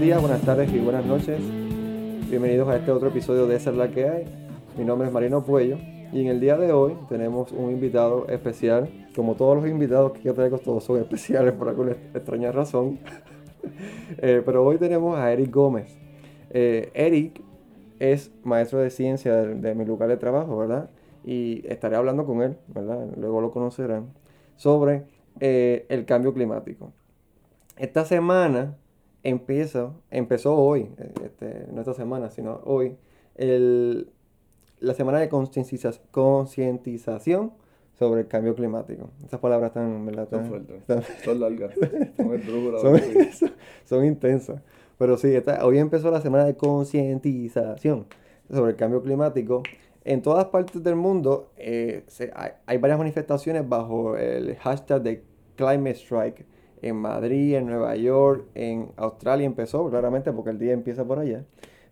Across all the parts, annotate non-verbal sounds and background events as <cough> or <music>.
días, buenas tardes y buenas noches. Bienvenidos a este otro episodio de Esa es la que hay. Mi nombre es Marino Puello y en el día de hoy tenemos un invitado especial. Como todos los invitados que yo traigo, todos son especiales por alguna extraña razón. <laughs> Eh, pero hoy tenemos a Eric Gómez. Eh, Eric es maestro de ciencia de, de mi lugar de trabajo, ¿verdad? Y estaré hablando con él, ¿verdad? Luego lo conocerán, sobre eh, el cambio climático. Esta semana empieza, empezó hoy, eh, este, no esta semana, sino hoy, el, la semana de concientiza- concientización sobre el cambio climático. Esas palabras están, ¿verdad? Son Están- fuertes. están- Son largas. <laughs> Son <laughs> son, intensas. Pero sí, esta- hoy empezó la semana de concientización sobre el cambio climático. En todas partes del mundo eh, se- hay, hay varias manifestaciones bajo el hashtag de Climate Strike. En Madrid, en Nueva York, en Australia empezó, claramente, porque el día empieza por allá.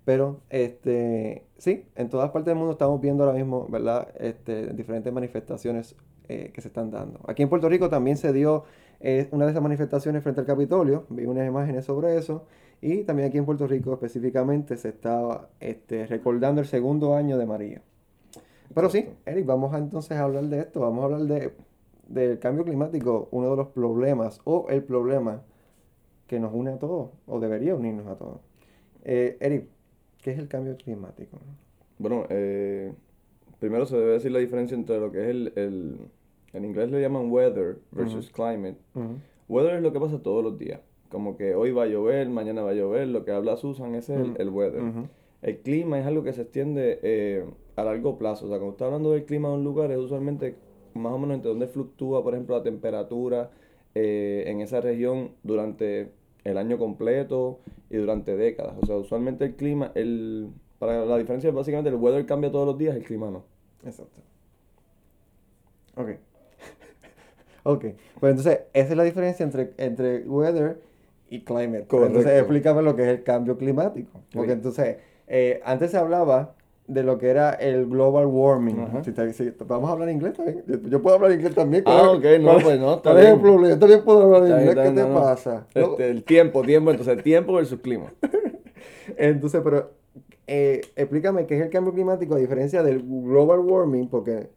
Pero, este, sí, en todas partes del mundo estamos viendo ahora mismo, ¿verdad? Este, diferentes manifestaciones eh, que se están dando. Aquí en Puerto Rico también se dio eh, una de esas manifestaciones frente al Capitolio, vi unas imágenes sobre eso, y también aquí en Puerto Rico específicamente se estaba este, recordando el segundo año de María. Pero sí. Eric, vamos a entonces a hablar de esto, vamos a hablar de, del cambio climático, uno de los problemas o el problema que nos une a todos, o debería unirnos a todos. Eh, Eric, ¿qué es el cambio climático? Bueno, eh, primero se debe decir la diferencia entre lo que es el, el- en inglés le llaman weather versus climate. Weather es lo que pasa todos los días. Como que hoy va a llover, mañana va a llover, lo que habla Susan ese es el, weather. El clima es algo que se extiende eh, a largo plazo. O sea, cuando está hablando del clima de un lugar, es usualmente más o menos entre donde fluctúa, por ejemplo, la temperatura eh, en esa región durante el año completo y durante décadas. O sea, usualmente el clima, el, para la diferencia es básicamente el weather cambia todos los días, el clima no. Exacto. Ok. <laughs> ok. Pues entonces, esa es la diferencia entre, entre weather y climate. Entonces, explícame lo que es el cambio climático. Porque entonces, eh, antes se hablaba de lo que era el global warming. Ajá. Si te- si- vamos a hablar inglés también. Yo, puedo hablar inglés también. Ah, ¿cuál- ok, no, cuál- pues no, está ¿Cuál es el problema? Yo también puedo hablar Está inglés. ¿Qué te no, pasa? Este, el tiempo, tiempo, entonces tiempo versus clima. <laughs> Entonces, pero eh, explícame qué es el cambio climático a diferencia del global warming, porque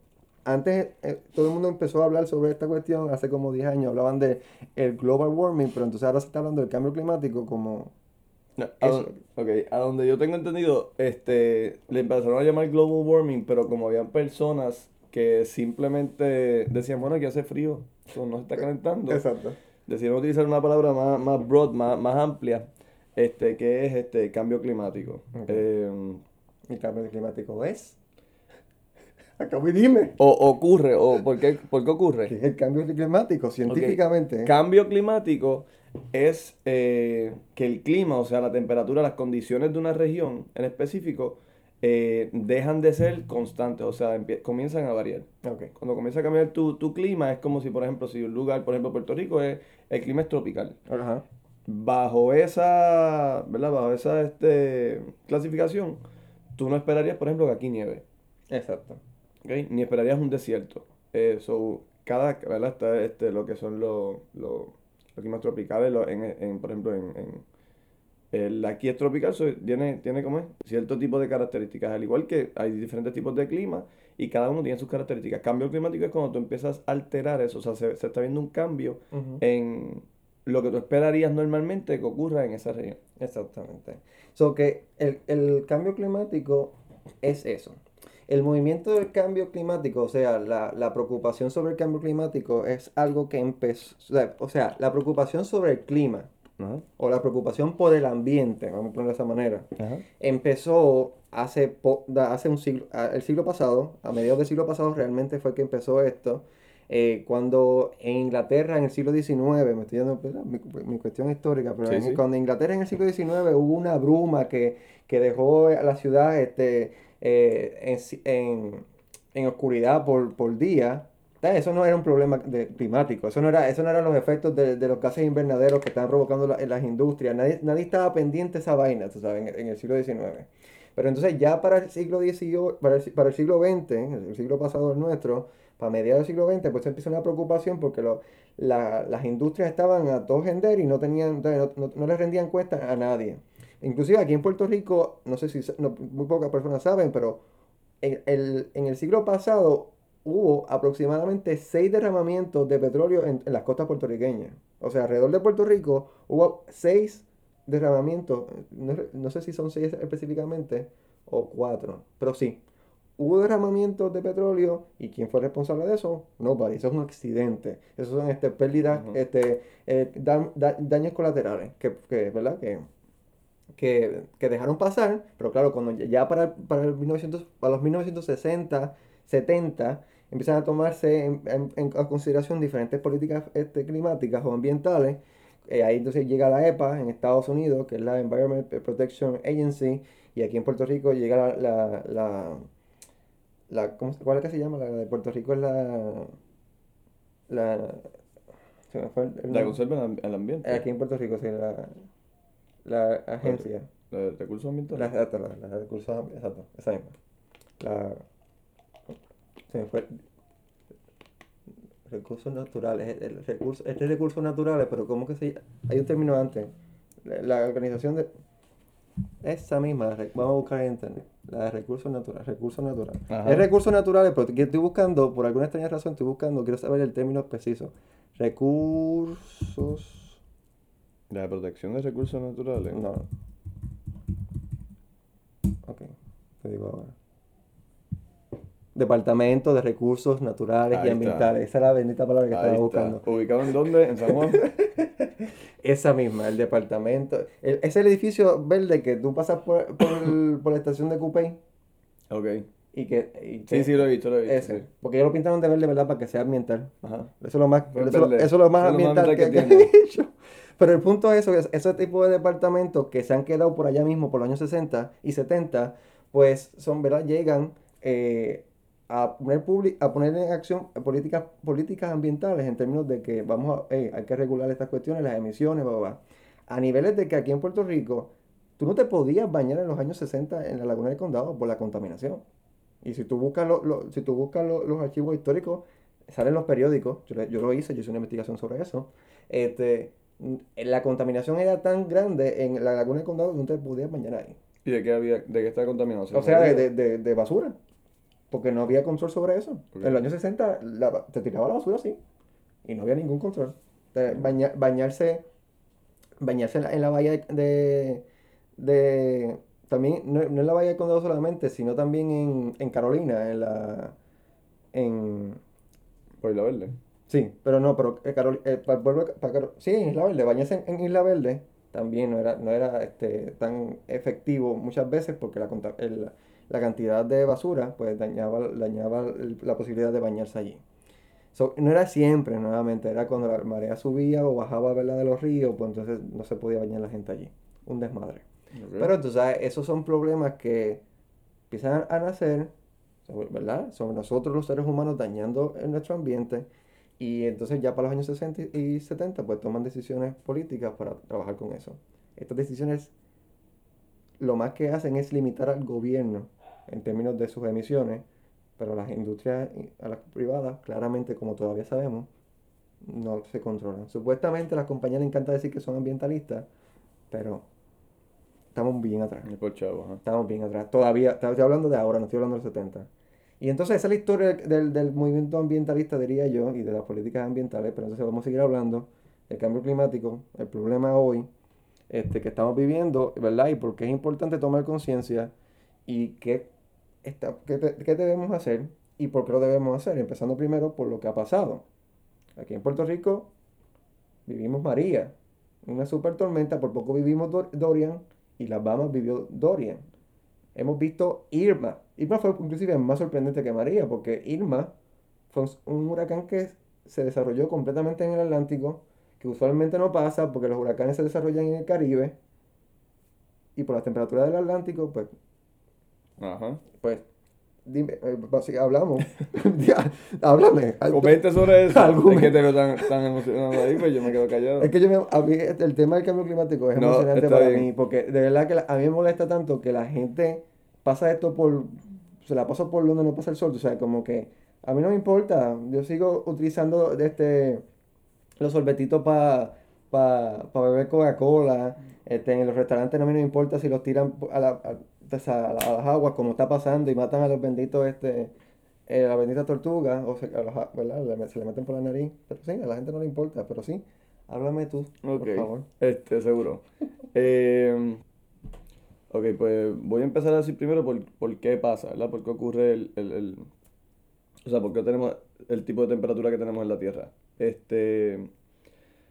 antes eh, todo el mundo empezó a hablar sobre esta cuestión hace como 10 años, hablaban de el global warming, pero entonces ahora se está hablando del cambio climático como... No, a, Eso. don- ok, a donde yo tengo entendido, este, le empezaron a llamar global warming, pero como habían personas que simplemente decían, bueno, aquí hace frío, eso no se está calentando, Exacto. decidieron utilizar una palabra más, más broad, más, más amplia, este, que es este cambio climático. Ok. Eh, ¿El cambio climático es? <laughs> Acabo y dime. o ocurre, o ¿por qué, por qué ¿Qué ocurre? es el cambio climático científicamente? Cambio climático es eh, que el clima, o sea, la temperatura, las condiciones de una región en específico, eh, dejan de ser constantes, o sea, comienzan a variar. Cuando comienza a cambiar tu, tu clima, es como si, por ejemplo, si un lugar, por ejemplo, Puerto Rico, es, el clima es tropical. Bajo esa, ¿verdad? Bajo esa este, clasificación, tú no esperarías, por ejemplo, que aquí nieve. Exacto. Ni esperarías un desierto. Eh, so, cada, ¿verdad? Está este, lo que son los, los, los climas tropicales, lo- en, en, por ejemplo, en, en- el aquí es tropical, so, tiene, tiene como es, cierto tipo de características, al igual que hay diferentes tipos de clima y cada uno tiene sus características. Cambio climático es cuando tú empiezas a alterar eso, o sea, se, se está viendo un cambio en lo que tú esperarías normalmente que ocurra en esa región. Exactamente. So que el, el cambio climático es eso. El movimiento del cambio climático, o sea, la, la preocupación sobre el cambio climático es algo que empezó, o sea, la preocupación sobre el clima o la preocupación por el ambiente, vamos a ponerlo de esa manera, empezó hace, po- hace un siglo, el siglo pasado, a mediados del siglo pasado realmente fue que empezó esto, eh, cuando en Inglaterra en el siglo XIX, me estoy dando mi, mi cuestión histórica, pero Sí, en- sí. cuando en Inglaterra en el siglo XIX hubo una bruma que, que dejó a la ciudad este, eh, en, en- en oscuridad por, por día, eso no era un problema de- climático, eso no, era, eso no eran los efectos de, de los gases invernaderos que están provocando las industrias, nadie, nadie estaba pendiente de esa vaina, tú sabes, en, el siglo XIX. Pero entonces ya para el siglo XVIII, para el, siglo XX, el siglo pasado el nuestro, para mediados del siglo XX, pues empieza una preocupación porque lo- la- las industrias estaban a todo gender y no tenían, no, no, no les rendían cuenta a nadie. Inclusive aquí en Puerto Rico, no sé si no, muy pocas personas saben, pero en el, en el siglo pasado hubo aproximadamente seis derramamientos de petróleo en, en las costas puertorriqueñas. O sea, alrededor de Puerto Rico hubo seis derramamientos, no, no sé si son seis específicamente o cuatro, pero sí. Hubo derramamientos de petróleo y quién fue responsable de eso? Nobody. Eso es un accidente. Eso son este, pérdidas, este, eh, da- da- daños colaterales que, que, ¿verdad? Que, que, que dejaron pasar, pero claro, cuando ya- para, para, el 1900, para los 1960, 70, empiezan a tomarse en, en- en consideración diferentes políticas este, climáticas o ambientales. eh, ahí entonces llega la EPA en Estados Unidos, que es la Environment Protection Agency, y aquí en Puerto Rico llega la, la, la, la- ¿cómo ¿cuál es que se llama? La de Puerto Rico es la, la, se me fue el- el La nombre. conserva el, el ambiente. Aquí en Puerto Rico, sí, la, la agencia. La de recursos ambientales. exacto, la, la de recursos, exacto, esa misma. La, se me fue. Recursos naturales, el, recurso, este es recursos naturales, pero ¿cómo que se? Hay un término antes. La, organización de. Esa misma, vamos a buscar en internet. La de recursos naturales, recursos naturales. Ajá. Es recursos naturales, pero estoy buscando, por alguna extraña razón, estoy buscando, quiero saber el término preciso. Recursos. La de protección de recursos naturales. No. Ok, te digo ahora. Departamento de Recursos Naturales Ahí y. Ambientales. Esa es la bendita palabra que Ahí estaba está. buscando. ¿Ubicado en dónde? ¿En San Juan? <laughs> Esa misma, el departamento. el- es el edificio verde que tú pasas por, por, el- <coughs> por la estación de Coupé ok. y que... y Sí, que- sí, lo he visto, lo he visto. Ese. sí. Porque ellos lo pintaron de verde, ¿verdad? Para que sea ambiental. Ajá. Eso es lo más, eso, es lo más ambiental que, que <laughs> que han hecho. Pero el punto es que ese tipo de departamentos que se han quedado por allá mismo por los años 60 y 70, pues son, ¿verdad? Llegan eh, a poner, a poner en acción políticas, políticas ambientales en términos de que vamos a, hey, hay que regular estas cuestiones, las emisiones, bla, bla, bla. A niveles de que aquí en Puerto Rico, tú no te podías bañar en los años 60 en la Laguna del Condado por la contaminación. Y si tú buscas, lo- si tú buscas lo- los archivos históricos, salen los periódicos, yo, yo lo hice, yo hice una investigación sobre eso. Este, la contaminación era tan grande en la Laguna del Condado que no te podías bañar ahí. ¿Y de qué había, de qué está contaminado? ¿Se O sea, de, de- de- basura. Porque no había control sobre eso. En los años 60 la- te tiraba la basura así. Y no había ningún control. Baña- bañarse bañarse en la, en la bahía de, de- también, no, no en la bahía del condado solamente, sino también en, en Carolina, en la... En, Por Isla Verde. Sí, pero no, pero eh, Carol- eh, para el pueblo, para Caro- sí, en Isla Verde, bañarse en, en Isla Verde también no era, no era este, tan efectivo muchas veces porque la, el- la cantidad de basura pues dañaba, dañaba el- la posibilidad de bañarse allí. So, no era siempre, nuevamente, era cuando la marea subía o bajaba, ¿verdad? de los ríos, pues entonces no se podía bañar la gente allí. Un desmadre. Ok. Pero tú sabes, esos son problemas que empiezan a nacer, sobre- ¿verdad? Sobre nosotros los seres humanos dañando en nuestro ambiente. Y entonces ya para los años 60 y 70 pues toman decisiones políticas para trabajar con eso. Estas decisiones lo más que hacen es limitar al gobierno en términos de sus emisiones, pero las industrias a las privadas, claramente, como todavía sabemos, no se controlan. Supuestamente a las compañías les encanta decir que son ambientalistas, pero estamos bien atrás. Chavo. Estamos bien atrás. Todavía, estoy hablando de ahora, no estoy hablando de los 70. Y entonces esa es la historia del, del movimiento ambientalista, diría yo, y de las políticas ambientales, pero entonces vamos a seguir hablando del cambio climático, el problema hoy este, que estamos viviendo, ¿verdad? Y por qué es importante tomar conciencia y qué, está, qué, qué debemos hacer y por qué lo debemos hacer, empezando primero por lo que ha pasado. Aquí en Puerto Rico vivimos María, una super tormenta, por poco vivimos Dor- Dorian y Las Bahamas vivió Dorian. Hemos visto Irma. Irma fue inclusive más sorprendente que María, porque Irma fue un- huracán que se desarrolló completamente en el Atlántico, que usualmente no pasa porque los huracanes se desarrollan en el Caribe, y por las temperaturas del Atlántico, pues, Ajá. pues, dime, eh, pues, hablamos. <laughs> Ya, háblame. Comente sobre eso. <laughs> Algún- Es que te veo tan, tan emocionado ahí, pues yo me quedo callado. Es que yo me, a mí el tema del cambio climático es No, emocionante para bien. mí, porque de verdad que la- a mí me molesta tanto que la gente pasa esto por, se la pasa por donde no pasa el sol, o sea, como que a mí no me importa, yo sigo utilizando este, los sorbetitos para pa, pa beber Coca-Cola. Este, en los restaurantes no me importa si los tiran a, la- a- a- las aguas, como está pasando, y matan a los benditos, este, eh, a las benditas tortugas, o se, a los a- ¿verdad? Le- se le meten por la nariz. Pero sí, a la gente no le importa, pero sí. Háblame tú, por favor. este, seguro. <laughs> Eh, ok, pues voy a empezar a decir primero por, por qué pasa, ¿verdad? Por qué ocurre el, el, el- O sea, por qué tenemos el tipo de temperatura que tenemos en la Tierra. Este...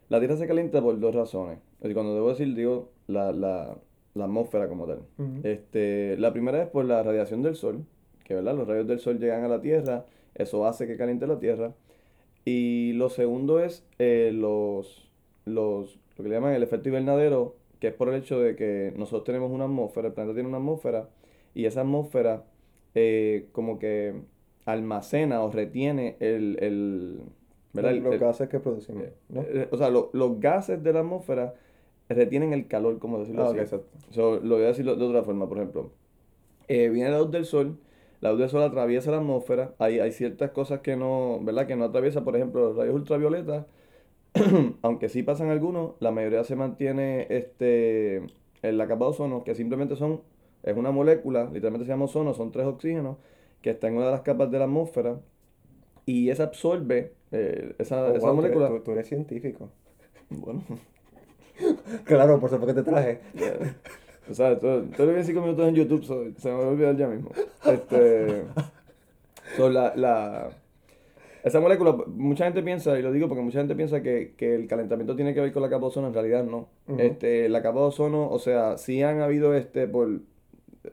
La Tierra se calienta por dos razones. Es decir, cuando debo decir, digo, la, la, la atmósfera como tal. Este, la primera es por la radiación del Sol, que ¿verdad? los rayos del Sol llegan a la Tierra, eso hace que caliente la Tierra. Y lo segundo es eh, los, los, lo que le llaman el efecto invernadero, que es por el hecho de que nosotros tenemos una atmósfera, el planeta tiene una atmósfera, y esa atmósfera eh, como que almacena o retiene el, el, ¿verdad? Los el- gases que producimos, ¿no? eh, o sea, lo- los gases de la atmósfera retienen el calor, como decirlo Ah, así. exacto. So, lo voy a decir de otra forma, por ejemplo. Eh, viene la luz del sol, la luz del sol atraviesa la atmósfera, hay, hay ciertas cosas que no, ¿verdad? Que no atraviesa, por ejemplo, los rayos ultravioletas, <clears throat> aunque sí pasan algunos, la mayoría se mantiene este, en la capa de ozono, que simplemente son, es una molécula, literalmente se llama ozono, son tres oxígenos, que está en una de las capas de la atmósfera, y esa absorbe, eh, esa, Oh, esa wow, molécula, Tú, tú eres científico. <laughs> bueno, <laughs> Claro, por supuesto que te traje. <laughs> O sea, todo, todo lo que cinco minutos en YouTube so- se me va a olvidar ya mismo. Este. so, la, la, esa molécula, mucha gente piensa, y lo digo porque mucha gente piensa que, que el calentamiento tiene que ver con la capa de ozono, en realidad no. Este, la capa de ozono, o sea, sí han habido este por.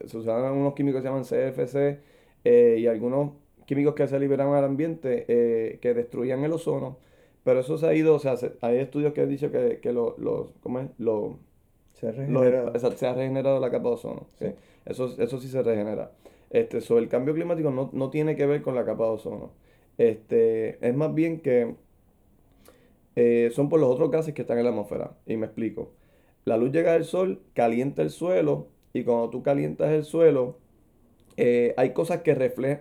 Se usaban unos químicos que se llaman CFC eh, y algunos químicos que se liberaban al ambiente eh, que destruían el ozono. Pero eso se ha ido, o sea, se- hay estudios que han dicho que, que lo- los, ¿cómo es? Los, Se ha regenerado. exacto, se ha regenerado la capa de ozono. sí. Sí. Eso, eso sí se regenera. Este, sobre el cambio climático no, no tiene que ver con la capa de ozono. Este, es más bien que eh, son por los otros gases que están en la atmósfera. Y me explico. La luz llega del sol, calienta el suelo, y cuando tú calientas el suelo, eh, hay cosas que reflejan,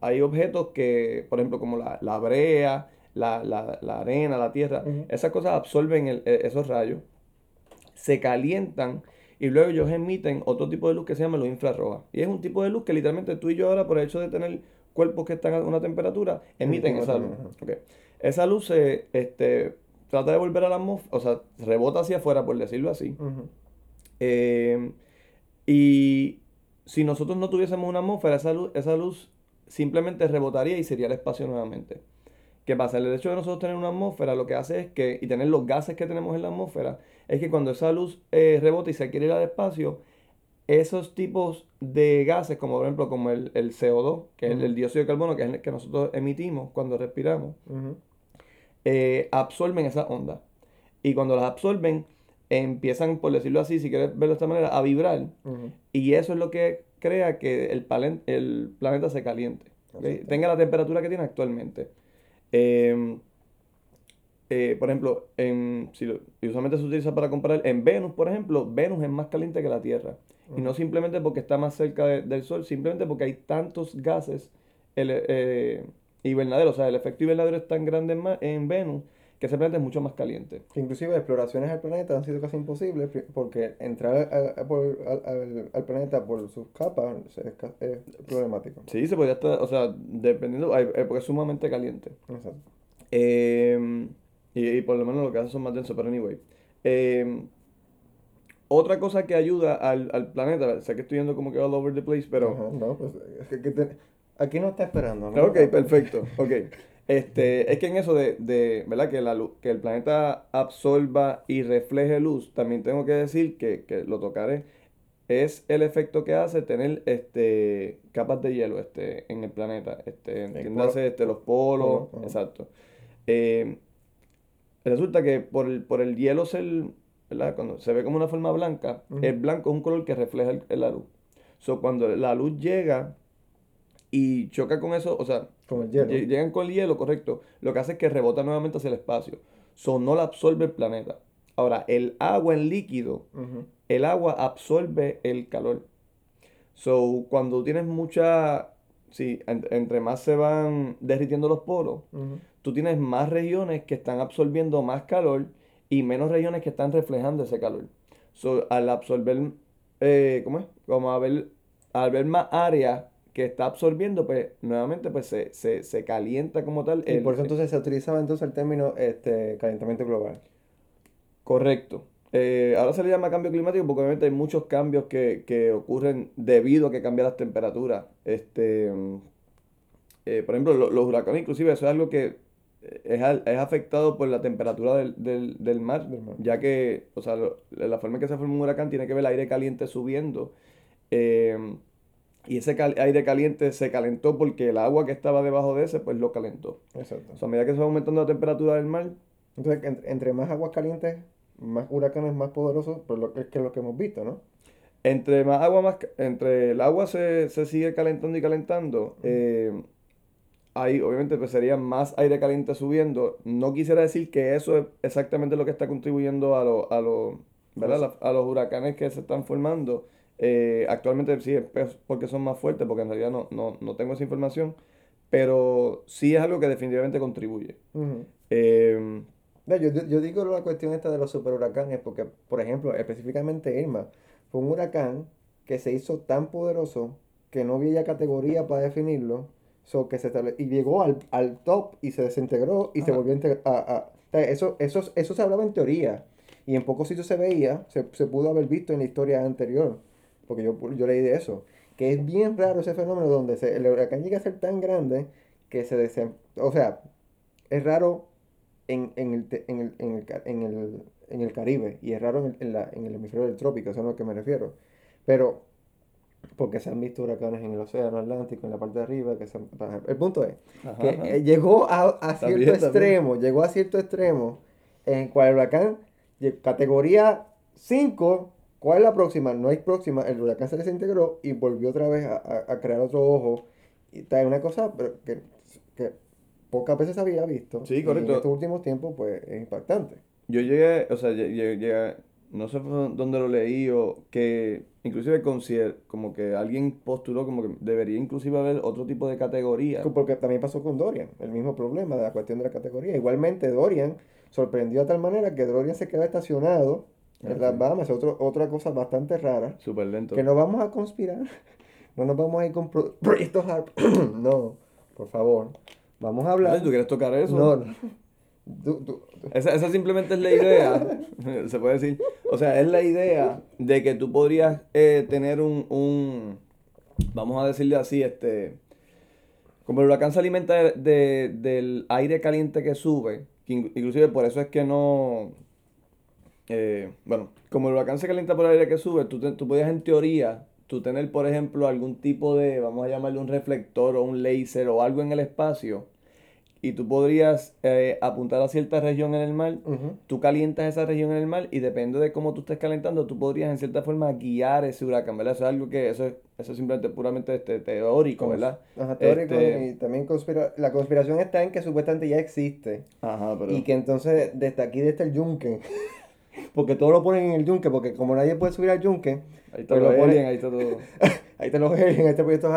hay objetos que, por ejemplo, como la, la brea, la, la- la arena, la tierra, esas cosas absorben el- e- esos rayos, se calientan y luego ellos emiten otro tipo de luz que se llama luz infrarroja. Y es un tipo de luz que literalmente tú y yo ahora, por el hecho de tener cuerpos que están a una temperatura, emiten esa luz. Esa luz se este, trata de volver a la atmósfera, o sea, rebota hacia afuera, por decirlo así. Eh, y si nosotros no tuviésemos una atmósfera, esa luz, esa luz simplemente rebotaría y sería el espacio nuevamente. ¿Qué pasa? El hecho de nosotros tener una atmósfera lo que hace es que, y tener los gases que tenemos en la atmósfera, es que cuando esa luz eh, rebota y se quiere ir al espacio, esos tipos de gases, como por ejemplo como el, el CO2, que es el, dióxido de carbono, que es el que nosotros emitimos cuando respiramos, eh, absorben esas ondas. Y cuando las absorben, empiezan, por decirlo así, si quieres verlo de esta manera, a vibrar. Y eso es lo que crea que el, el planeta se caliente. Tenga la temperatura que tiene actualmente. Eh, eh, por ejemplo, en, si lo- usualmente se utiliza para comparar, en Venus, por ejemplo, Venus es más caliente que la Tierra. Y no simplemente porque está más cerca de- del Sol, simplemente porque hay tantos gases el, eh, invernaderos. O sea, el efecto invernadero es tan grande en, en Venus que ese planeta es mucho más caliente. Inclusive exploraciones al planeta han sido casi imposibles porque entrar a- a- por- al, al- al planeta por sus capas es, problemático. Sí, se podría estar, o sea, dependiendo, eh, porque es sumamente caliente. Exacto. Eh, y, y por lo menos los gases son más densos, pero anyway. Eh, otra cosa que ayuda al, al planeta, sé que estoy yendo como que all over the place, pero... No, pues es que, que te- aquí no está esperando. ¿no? Ok, perfecto, ok. Este, es que en eso de, de, ¿verdad? Que, la luz, que el planeta absorba y refleje luz, también tengo que decir que, que lo tocaré, es el efecto que hace tener este, capas de hielo este, en el planeta. Este, entiéndase, este, los polos, exacto. Eh, resulta que por el, por el hielo ser, ¿verdad? Cuando se ve como una forma blanca, el blanco es un color que refleja el- la luz. So, cuando la luz llega y choca con eso, o sea, Con el hielo. lle- llegan con el hielo, correcto, lo que hace es que rebota nuevamente hacia el espacio. So, no la absorbe el planeta. Ahora, el agua en líquido, el agua absorbe el calor. So, cuando tienes mucha, sí, en- entre más se van derritiendo los poros, Ujú. Tú tienes más regiones que están absorbiendo más calor y menos regiones que están reflejando ese calor. So, al absorber, eh, ¿cómo es? Como a ver, al ver más área que está absorbiendo, pues nuevamente pues se, se, se calienta como tal. Y por eso entonces se utilizaba entonces el término este, calentamiento global. Correcto. Eh, ahora se le llama cambio climático porque obviamente hay muchos cambios que, que ocurren debido a que cambian las temperaturas. Este, mm, eh, por ejemplo, lo- los huracanes, inclusive, eso es algo que es, es afectado por la temperatura del, del, del mar, Del mar. ya que, o sea, la forma en que se forma un huracán tiene que ver el aire caliente subiendo. eh, y ese cal- aire caliente se calentó porque el agua que estaba debajo de ese, pues lo calentó. Exacto. O sea, a medida que se va aumentando la temperatura del mar, Entonces, en- entre más aguas calientes, más huracanes más poderosos, pues lo que es que es lo que hemos visto, ¿no? Entre más agua, más, entre el agua se, se sigue calentando y calentando, eh, ahí obviamente pues sería más aire caliente subiendo. No quisiera decir que eso es exactamente lo que está contribuyendo a, lo- a, los ¿verdad? A los huracanes que se están formando. Eh, actualmente sí es porque son más fuertes, porque en realidad no, no, no tengo esa información, pero sí es algo que definitivamente contribuye. Eh, No, yo, yo digo la cuestión esta de los superhuracanes porque, por ejemplo, específicamente Irma fue un huracán que se hizo tan poderoso que no había categoría para definirlo, so que se estable- y llegó al, al top y se desintegró y se volvió a integrar. a- eso, eso, eso se hablaba en teoría y en pocos sitios se veía, se, se pudo haber visto en la historia anterior, porque yo, yo leí de eso, que es bien raro ese fenómeno donde se- el huracán llega a ser tan grande que se desen... O sea, es raro en, en el, en, el, en, el, en, el, en el Caribe y es raro en el, en la- en el hemisferio del trópico, eso es a lo que me refiero. Pero, porque se han visto huracanes en el océano Atlántico, en la parte de arriba, que se han- el punto es ajá, que ajá. eh, llegó a, a Está cierto bien, está bien. extremo, llegó a cierto extremo, en cual el huracán, categoría 5, ¿cuál es la próxima? No hay próxima, el huracán se desintegró y volvió otra vez a, a- crear otro ojo. Y trae una cosa pero que, que pocas veces se había visto. Sí, y correcto. en estos últimos tiempos, pues, es impactante. Yo llegué, o sea, lle- lle- llegué- no sé dónde lo leí o que inclusive consider, como que alguien postuló como que debería inclusive haber otro tipo de categoría. Porque también pasó con Dorian, el mismo problema de la cuestión de la categoría. Igualmente, Dorian sorprendió a tal manera que Dorian se quedó estacionado Ah, en las. Bahamas, otro, otra cosa bastante rara. Súper lento. Que no vamos a conspirar, <laughs> no nos vamos a ir con pro- <clears throat> proyectos HARP. <clears throat> no, por favor, vamos a hablar. ¿Tú quieres tocar eso? No, no. <laughs> Tú- tú- tú- Esa, esa simplemente es la idea, <laughs> se puede decir. O sea, es la idea de que tú podrías eh, tener un, un, vamos a decirle así, este, como el huracán se alimenta de, de- del aire caliente que sube, que in- inclusive por eso es que no, eh, bueno, como el huracán se calienta por el aire que sube, tú, te- tú podías en teoría, tú tener, por ejemplo, algún tipo de, vamos a llamarle un reflector o un láser o algo en el espacio, y tú podrías eh, apuntar a cierta región en el mar, tú calientas esa región en el mar y depende de cómo tú estés calentando, tú podrías en cierta forma guiar ese huracán, ¿verdad? Eso es algo que, eso es, eso es simplemente puramente este, teórico, ¿verdad? Ajá, teórico Este- y también conspira la conspiración está en que supuestamente ya existe. Ajá, pero... Y que entonces desde aquí, desde el yunque, <laughs> porque todo lo ponen en el yunque, porque como nadie puede subir al yunque, Ahí está pues lo lo ponen- ahí está todo. <laughs> ahí te lo ven en este proyecto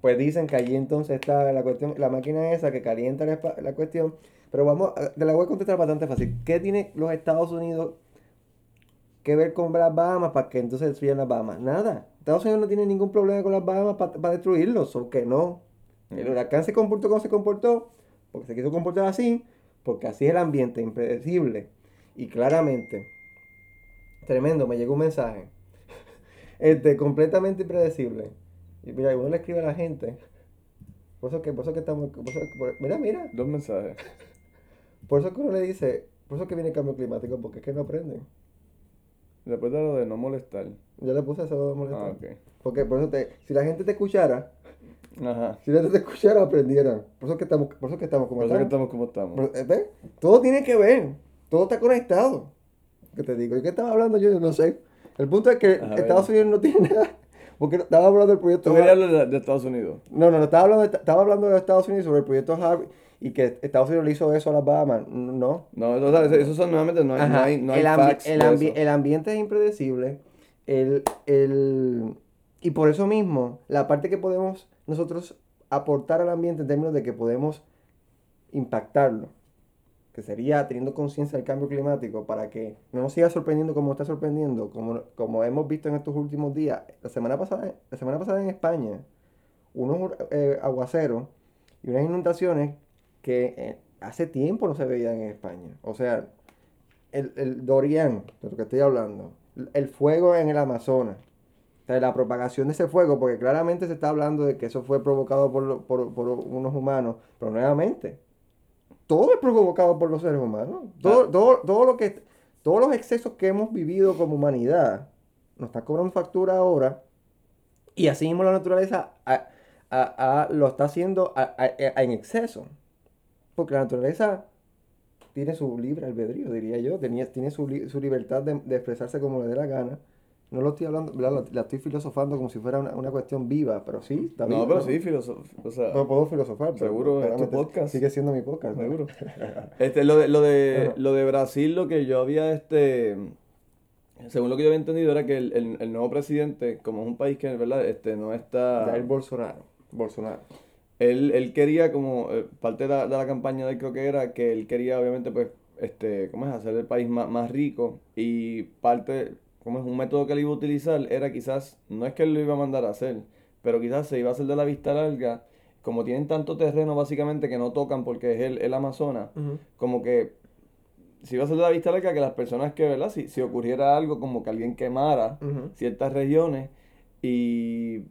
pues dicen que allí entonces está la cuestión, la máquina esa que calienta la, cuestión. Pero vamos, te la voy a contestar bastante fácil. ¿Qué tiene los Estados Unidos que ver con las Bahamas para que entonces destruyan las Bahamas? Nada. Estados Unidos no tiene ningún problema con las Bahamas para destruirlos, o que no. El Mm. huracán se comportó como se comportó, porque se quiso comportar así, porque así es el ambiente, impredecible. Y claramente, tremendo, me llegó un mensaje. <laughs> Este, completamente impredecible. Y mira, uno le escribe a la gente. Por eso que, por eso que estamos. por eso por- mira, mira. Dos mensajes. Por eso que uno le dice. Por eso que viene el cambio climático, porque es que no aprenden. Después de lo de no molestar. Yo le puse eso de molestar. Ah, ok. Porque por eso te, si la gente te escuchara, Ajá. si la gente te escuchara, aprendieran. Por eso que estamos, por eso que estamos como Por eso que estamos. estamos como estamos. Por- ¿eh, ¿ves? Todo tiene que ver. Todo está conectado. ¿Qué te digo? ¿Y qué estaba hablando yo? Yo no sé. El punto es que Ajá, Estados Unidos no tiene nada. Porque estaba hablando del proyecto. Tú hablar de, de Estados Unidos. No, no, no, estaba hablando, de, estaba hablando de Estados Unidos sobre el proyecto Harvey y que Estados Unidos le hizo eso a las Bahamas. No. No, eso, eso, son nuevamente, no hay, no hay, no hay el, ambi- facts el, de ambi- eso. el ambiente es impredecible. El, el, y por eso mismo, la parte que podemos nosotros aportar al ambiente en términos de que podemos impactarlo, que sería teniendo conciencia del cambio climático para que no nos siga sorprendiendo como está sorprendiendo, como, como hemos visto en estos últimos días. La semana pasada, la semana pasada en España, unos eh, aguaceros y unas inundaciones que eh, hace tiempo no se veían en España. O sea, el, el Dorian, de lo que estoy hablando, el fuego en el Amazonas, la propagación de ese fuego, porque claramente se está hablando de que eso fue provocado por, por, por unos humanos, pero nuevamente, todo es provocado por los seres humanos. Todo, todo, todo lo que, todos los excesos que hemos vivido como humanidad nos está cobrando factura ahora, y así mismo la naturaleza lo está haciendo en exceso. Porque la naturaleza tiene su libre albedrío, diría yo, Tenía, tiene su, su libertad de, de, expresarse como le dé la gana. No lo estoy hablando, la, la estoy filosofando como si fuera una, una cuestión viva, pero sí, está No, pero sí, filosof o sea, no puedo filosofar. Seguro, en tu podcast. Sigue siendo mi podcast. Seguro. <laughs> este, lo de, lo de, lo de Brasil, lo que yo había, este, según lo que yo había entendido, era que el, el, el nuevo presidente, como es un país que, ¿verdad? Este, no está... Jair Bolsonaro. Bolsonaro. Él, él quería, como eh, parte de la, de la, campaña de él creo que era, que él quería obviamente pues, este, ¿cómo es? Hacer el país más, más rico y parte, como es un método que él iba a utilizar, era quizás, no es que él lo iba a mandar a hacer, pero quizás se iba a hacer de la vista larga, como tienen tanto terreno básicamente que no tocan porque es el, el Amazonas, como que se iba a hacer de la vista larga que las personas que, ¿verdad? Si, si ocurriera algo como que alguien quemara ciertas regiones y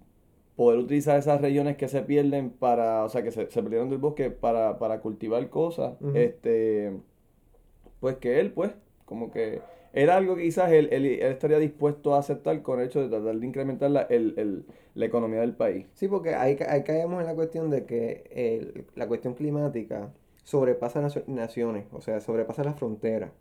poder utilizar esas regiones que se pierden para, o sea, que se, se perdieron del bosque para, para cultivar cosas, este, pues que él, pues, como que era algo que quizás él, él, estaría dispuesto a aceptar con el hecho de tratar de incrementar la, el, el, la economía del país. Sí, porque ahí, ahí caemos en la cuestión de que la cuestión climática sobrepasa naciones, o sea, sobrepasa las fronteras.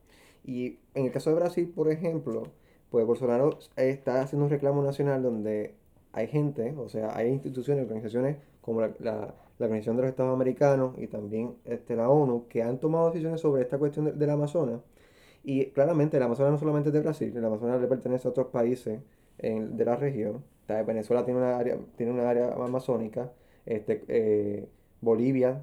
Y en el caso de Brasil, por ejemplo, pues Bolsonaro está haciendo un reclamo nacional donde hay gente, o sea, hay instituciones, organizaciones como la, la, Organización de los Estados Americanos y también este, la ONU, que han tomado decisiones sobre esta cuestión del Amazonas. Y claramente el Amazonas no solamente es de Brasil, el Amazonas le pertenece a otros países en, de la región. Venezuela tiene una área, tiene una área amazónica, este, eh, Bolivia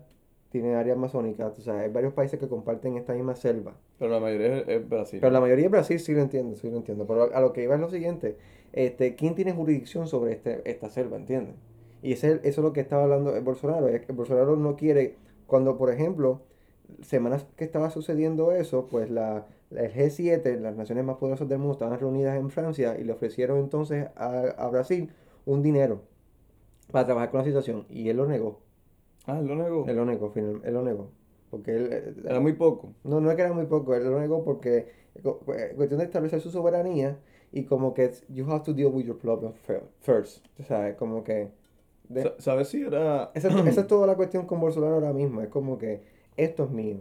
tiene área amazónica, o sea, hay varios países que comparten esta misma selva. Pero la mayoría es, Brasil. Pero la mayoría es Brasil, sí lo entiendo, sí lo entiendo. Pero a lo que iba es lo siguiente, este, ¿quién tiene jurisdicción sobre este, esta selva, entiendes? Y ese, eso es lo que estaba hablando Bolsonaro, Bolsonaro no quiere, cuando por ejemplo, semanas que estaba sucediendo eso, pues la, el G7, las naciones más poderosas del mundo, estaban reunidas en Francia y le ofrecieron entonces a, a Brasil un dinero para trabajar con la situación y él lo negó. Ah, él lo negó. Él lo negó, él lo negó. Porque él, eh, era muy poco. No, no es que era muy poco, él lo negó porque eh, cuestión de establecer su soberanía y como que you have to deal with your problem first. O sea, como que... ¿Sabes si era...? Esa, esa, es <clears throat> toda la cuestión con Bolsonaro ahora mismo. Es como que esto es mío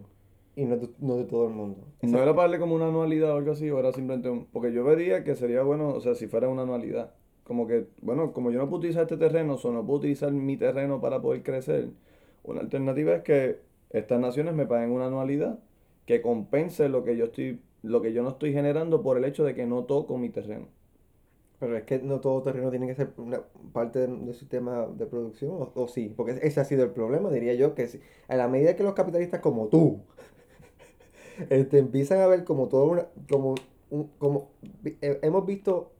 y no, no de todo el mundo. ¿No era para darle como una anualidad o algo así? ¿O era simplemente un...? Porque yo vería que sería bueno, o sea, si fuera una anualidad. Como que, bueno, como yo no puedo utilizar este terreno, o no puedo utilizar mi terreno para poder crecer, una alternativa es que estas naciones me paguen una anualidad que compense lo que yo estoy lo que yo no estoy generando por el hecho de que no toco mi terreno. Pero es que no todo terreno tiene que ser una parte del sistema de producción, o, sí, porque ese ha sido el problema, diría yo, que si, a la medida que los capitalistas como tú este, empiezan a ver como todo una, como, como eh, hemos visto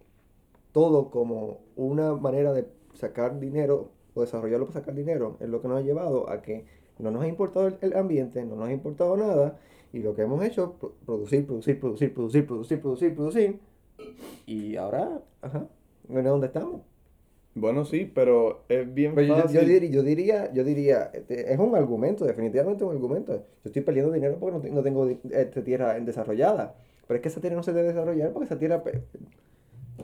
todo como una manera de sacar dinero o desarrollarlo para sacar dinero, es lo que nos ha llevado a que no nos ha importado el ambiente, no nos ha importado nada, y lo que hemos hecho, producir, producir, producir, producir, producir, producir, producir. Y ahora, ajá, bueno, ¿dónde estamos? Bueno, sí, pero es bien fácil. Yo, yo, diría, yo diría, este, es un argumento, definitivamente un argumento. Yo estoy perdiendo dinero porque no, tengo esta tierra desarrollada. Pero es que esa tierra no se debe desarrollar porque esa tierra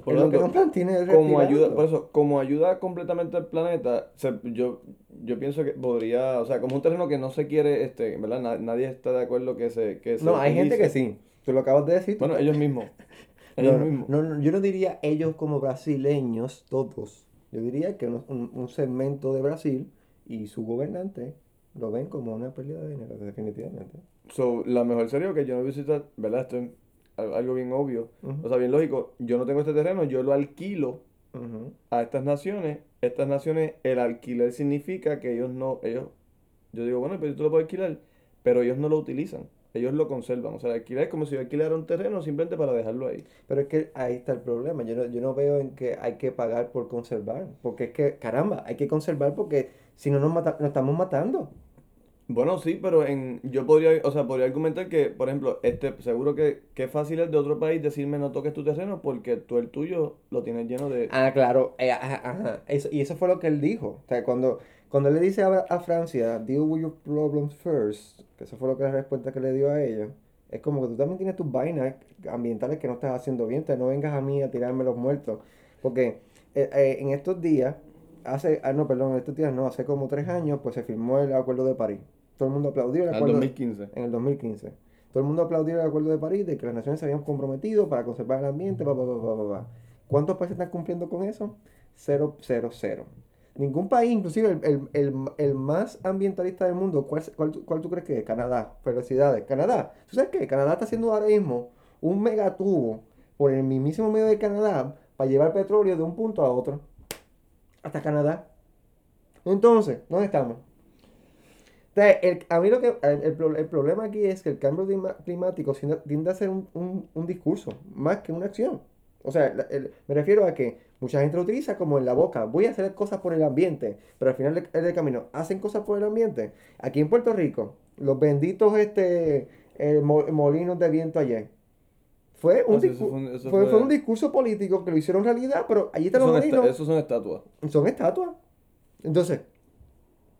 por lo que no como ayuda, por eso, como ayuda completamente al planeta, yo, yo pienso que podría, o sea, como un terreno que no se quiere, este, ¿verdad? nadie está de acuerdo que se... Que no, hay gente que sí. Tú lo acabas de decir. Bueno, ellos mismos. <laughs> Ellos mismos. No, yo no diría ellos como brasileños, todos. Yo diría que un, un segmento de Brasil y su gobernante lo ven como una pérdida de dinero, definitivamente. So, la mejor sería que yo no visita, ¿verdad? Esto algo bien obvio, o sea, bien lógico, yo no tengo este terreno, yo lo alquilo a estas naciones, estas naciones, el alquiler significa que ellos no, ellos, yo digo, bueno, pero tú lo puedes alquilar, pero ellos no lo utilizan. Ellos lo conservan. O sea, alquilar es como si yo alquilara un terreno simplemente para dejarlo ahí. Pero es que ahí está el problema. Yo no, yo no veo en que hay que pagar por conservar. Porque es que, caramba, hay que conservar porque si no nos, mata, nos estamos matando. Bueno, sí, pero en, yo podría, o sea, podría argumentar que, por ejemplo, este, seguro que, que fácil es de otro país decirme no toques tu terreno porque tú el tuyo lo tienes lleno de... Ah, claro. eh, ajá, ajá. Eso, y eso fue lo que él dijo. O sea, cuando, cuando le dice a, a Francia, deal with your problems first, que eso fue lo que la respuesta que le dio a ellos, es como que tú también tienes tus vainas ambientales que no estás haciendo bien, te no vengas a mí a tirarme los muertos. Porque eh, eh, en estos días, hace, ah, no, perdón, en estos días no, hace como tres años, pues se firmó el Acuerdo de París. Todo el mundo aplaudió el Al Acuerdo de- 2015. en el 2015. Todo el mundo aplaudió el Acuerdo de París de que las naciones se habían comprometido para conservar el ambiente, pa, pa, pa, pa. ¿Cuántos países están cumpliendo con eso? Cero, cero, cero. Ningún país, inclusive el, el- el- el más ambientalista del mundo, ¿cuál, cuál, cuál tú crees que es? Canadá. Felicidades. Canadá. ¿Tú sabes qué? Canadá está haciendo ahora mismo un megatubo por el mismísimo medio de Canadá para llevar petróleo de un punto a otro. Hasta Canadá. Entonces, ¿dónde estamos? El- a mí lo que el, el el problema aquí es que el cambio climático tiende a ser un, un- un discurso más que una acción. O sea, el- me refiero a que mucha gente lo utiliza como en la boca. Voy a hacer cosas por el ambiente, pero al final del, del camino, ¿hacen cosas por el ambiente? Aquí en Puerto Rico, los benditos este, mo- molinos de viento ayer. Fue un, Ah, sí, fue un- fue- un discurso político que lo hicieron realidad, pero allí están los Son esta- molinos. esos son estatuas. Son estatuas. Entonces,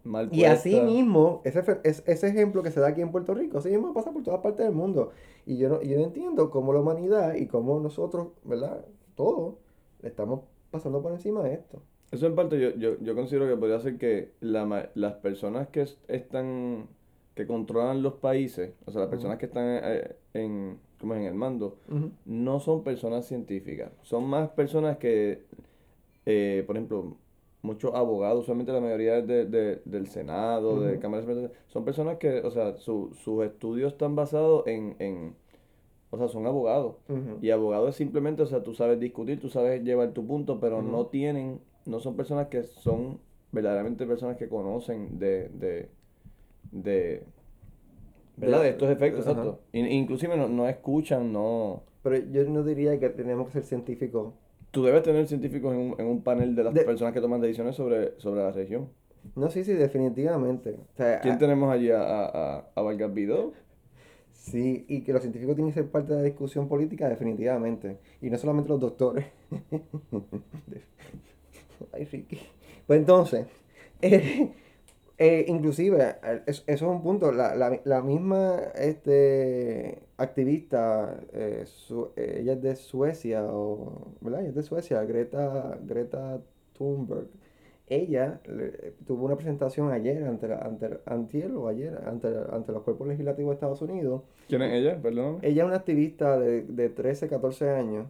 Mal y así mismo, ese, ese ejemplo que se da aquí en Puerto Rico, así mismo pasa por todas partes del mundo. Y yo no, yo no entiendo cómo la humanidad y cómo nosotros, ¿verdad? Todos, estamos pasando por encima de esto. Eso en parte yo, yo, yo considero que podría ser que la, las personas que es- están, que controlan los países, o sea, las personas que están eh, en, como en el mando, no son personas científicas, son más personas que, eh, por ejemplo, muchos abogados, usualmente la mayoría de, de- del Senado, de. Cámara de son personas que, o sea, su- sus estudios están basados en, en, o sea, son abogados. Y abogado es simplemente, o sea, tú sabes discutir, tú sabes llevar tu punto, pero no tienen, no son personas que son verdaderamente personas que conocen de, de, de, ¿verdad? De- estos efectos, exacto. In- inclusive no, no escuchan, no... Pero yo no diría que tenemos que ser científicos. Tú debes tener científicos en un, en un panel de las De- personas que toman decisiones sobre, sobre la región. No, sí, sí, definitivamente. O sea, ¿Quién a- tenemos allí a, a, a, Vargas Vidó? Sí, y que los científicos tienen que ser parte de la discusión política, definitivamente. Y no solamente los doctores. <laughs> Ay, Ricky. Pues entonces, <laughs> eh, eh, inclusive, eh, es- eso es un punto. La, la- la misma este, activista, eh, su- eh, ella es de Suecia, o, ¿verdad? Ella es de Suecia, Greta, Greta Thunberg. Ella le- tuvo una presentación ayer ante, la- ante, antier o ayer ante, ante los cuerpos legislativos de Estados Unidos ¿Quién es ella? Perdón. ella es una activista de, de 13, 14 años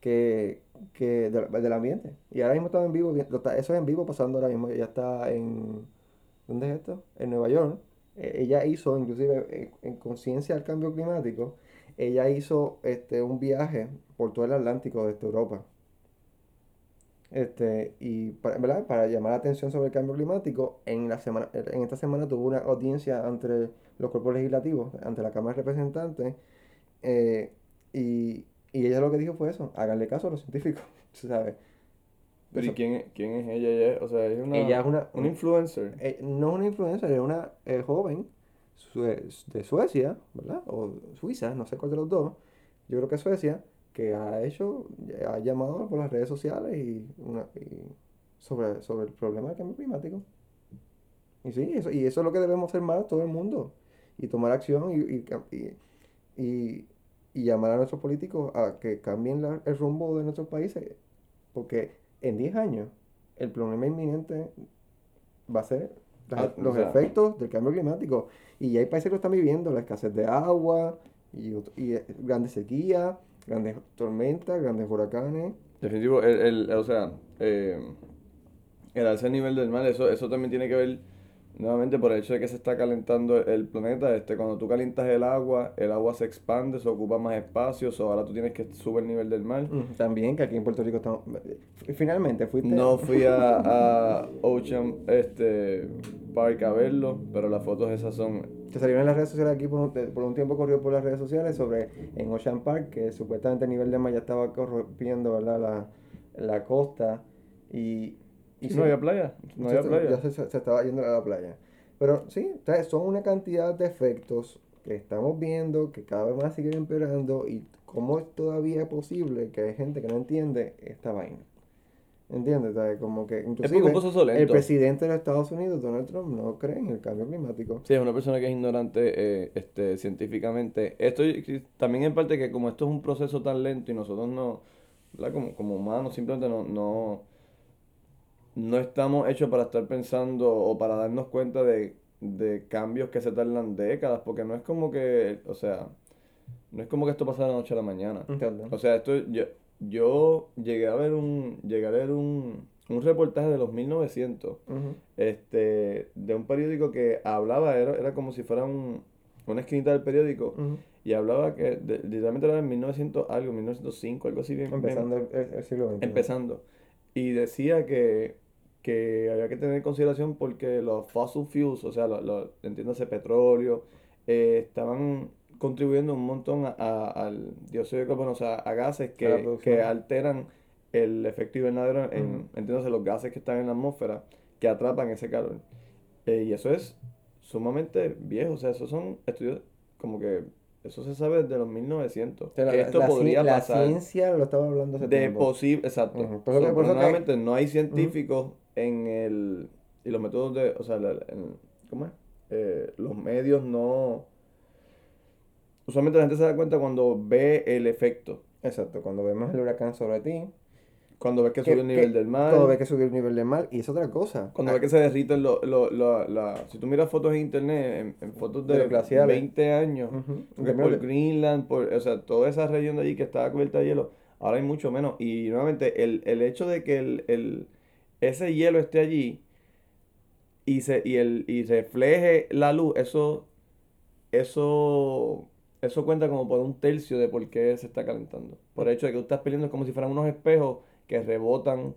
que, que de- del ambiente. Y ahora mismo está en vivo, eso es en vivo pasando ahora mismo. Ella está en, ¿dónde es esto? En Nueva York. Eh, ella hizo, inclusive en, en conciencia del cambio climático, ella hizo este, un viaje por todo el Atlántico desde Europa. Este, y para, llamar la atención sobre el cambio climático, en la semana, en esta semana tuvo una audiencia entre los cuerpos legislativos, ante la Cámara de Representantes, eh, y, y ella lo que dijo fue eso, háganle caso a los científicos, <laughs> ¿sabes? Pero ¿y quién, quién es ella? Ella o sea, es una, Ella es una- una influencer. eh, no es una influencer, es una eh, joven sue- de Suecia, ¿verdad? O Suiza, no sé cuál de los dos. Yo creo que es Suecia, que ha hecho, ha llamado por las redes sociales y, una, y sobre, sobre el problema del cambio climático. Y sí, eso, y eso es lo que debemos hacer más todo el mundo. Y tomar acción y, y, y- y llamar a nuestros políticos a que cambien la- el rumbo de nuestros países. Porque en 10 años el problema inminente va a ser Ah, o los sea- efectos del cambio climático. Y ya hay países que lo están viviendo, la escasez de agua, y, eh, grandes sequías, grandes tormentas, grandes huracanes. Definitivo, el, el, o sea, eh, el alza del nivel del mar, eso, eso también tiene que ver nuevamente por el hecho de que se está calentando el, planeta. Este, cuando tú calientas el agua, el agua se expande, se ocupa más espacio, so ahora tú tienes que subir el nivel del mar. Mm, También que aquí en Puerto Rico estamos... Finalmente fuiste... No <laughs> fui a, a Ocean, este, Park a verlo, pero las fotos esas son... Que salieron en las redes sociales aquí por un, por un tiempo corrió por las redes sociales sobre en Ocean Park que supuestamente el nivel de mar ya estaba corrompiendo ¿verdad? La, la costa y... y no había playa, no había playa. Ya se, se, estaba yendo a la playa. Pero sí, son una cantidad de efectos que estamos viendo que cada vez más siguen empeorando y cómo es todavía posible que hay gente que no entiende esta vaina. ¿Entiendes? Como que inclusive el presidente de los Estados Unidos, Donald Trump, no cree en el cambio climático. Sí, es una persona que es ignorante eh, este, científicamente. Esto también en parte que como esto es un proceso tan lento y nosotros no, Como, como humanos simplemente no, no, no estamos hechos para estar pensando o para darnos cuenta de, de cambios que se tardan décadas, porque no es como que, o sea, no es como que esto pasa de la noche a la mañana. O sea, esto yo, yo llegué a ver un llegué a ver un, un reportaje de los 1900 este de un periódico que hablaba era, era como si fuera un, una esquinita del periódico y hablaba que literalmente era en 1900 algo 1905 algo así bien empezando el, siglo XX empezando. Y decía que que había que tener en consideración porque los fossil fuels o sea lo, lo entiéndase petróleo eh, estaban contribuyendo un montón a, al dióxido de carbono, o sea, a gases que, que alteran el efecto invernadero, en, entiéndase, los gases que están en la atmósfera, que atrapan ese calor. Eh, y eso es sumamente viejo, o sea, esos son estudios como que eso se sabe desde los 1900. que esto podría pasar. La ciencia lo estaba hablando hace De posible, exacto. no hay científicos en el. Y los métodos de. O sea, ¿cómo es? Eh, los medios no usualmente la gente se da cuenta cuando ve el efecto. Exacto, cuando vemos el huracán sobre ti. Cuando ves que, sube el nivel del mar. Cuando ves que sube el nivel del mar. Y es otra cosa. Cuando ves que se derriten los... Lo, lo, la, si tú miras fotos en internet, en, fotos de, 20 años, por Greenland, por, o sea, toda esa región de allí que estaba cubierta de hielo, ahora hay mucho menos. Y nuevamente, el, el hecho de que el, el, ese hielo esté allí y, se, y, el, y refleje la luz, eso, eso eso cuenta como por un tercio de por qué se está calentando. Por el hecho de que tú estás peleando como si fueran unos espejos que rebotan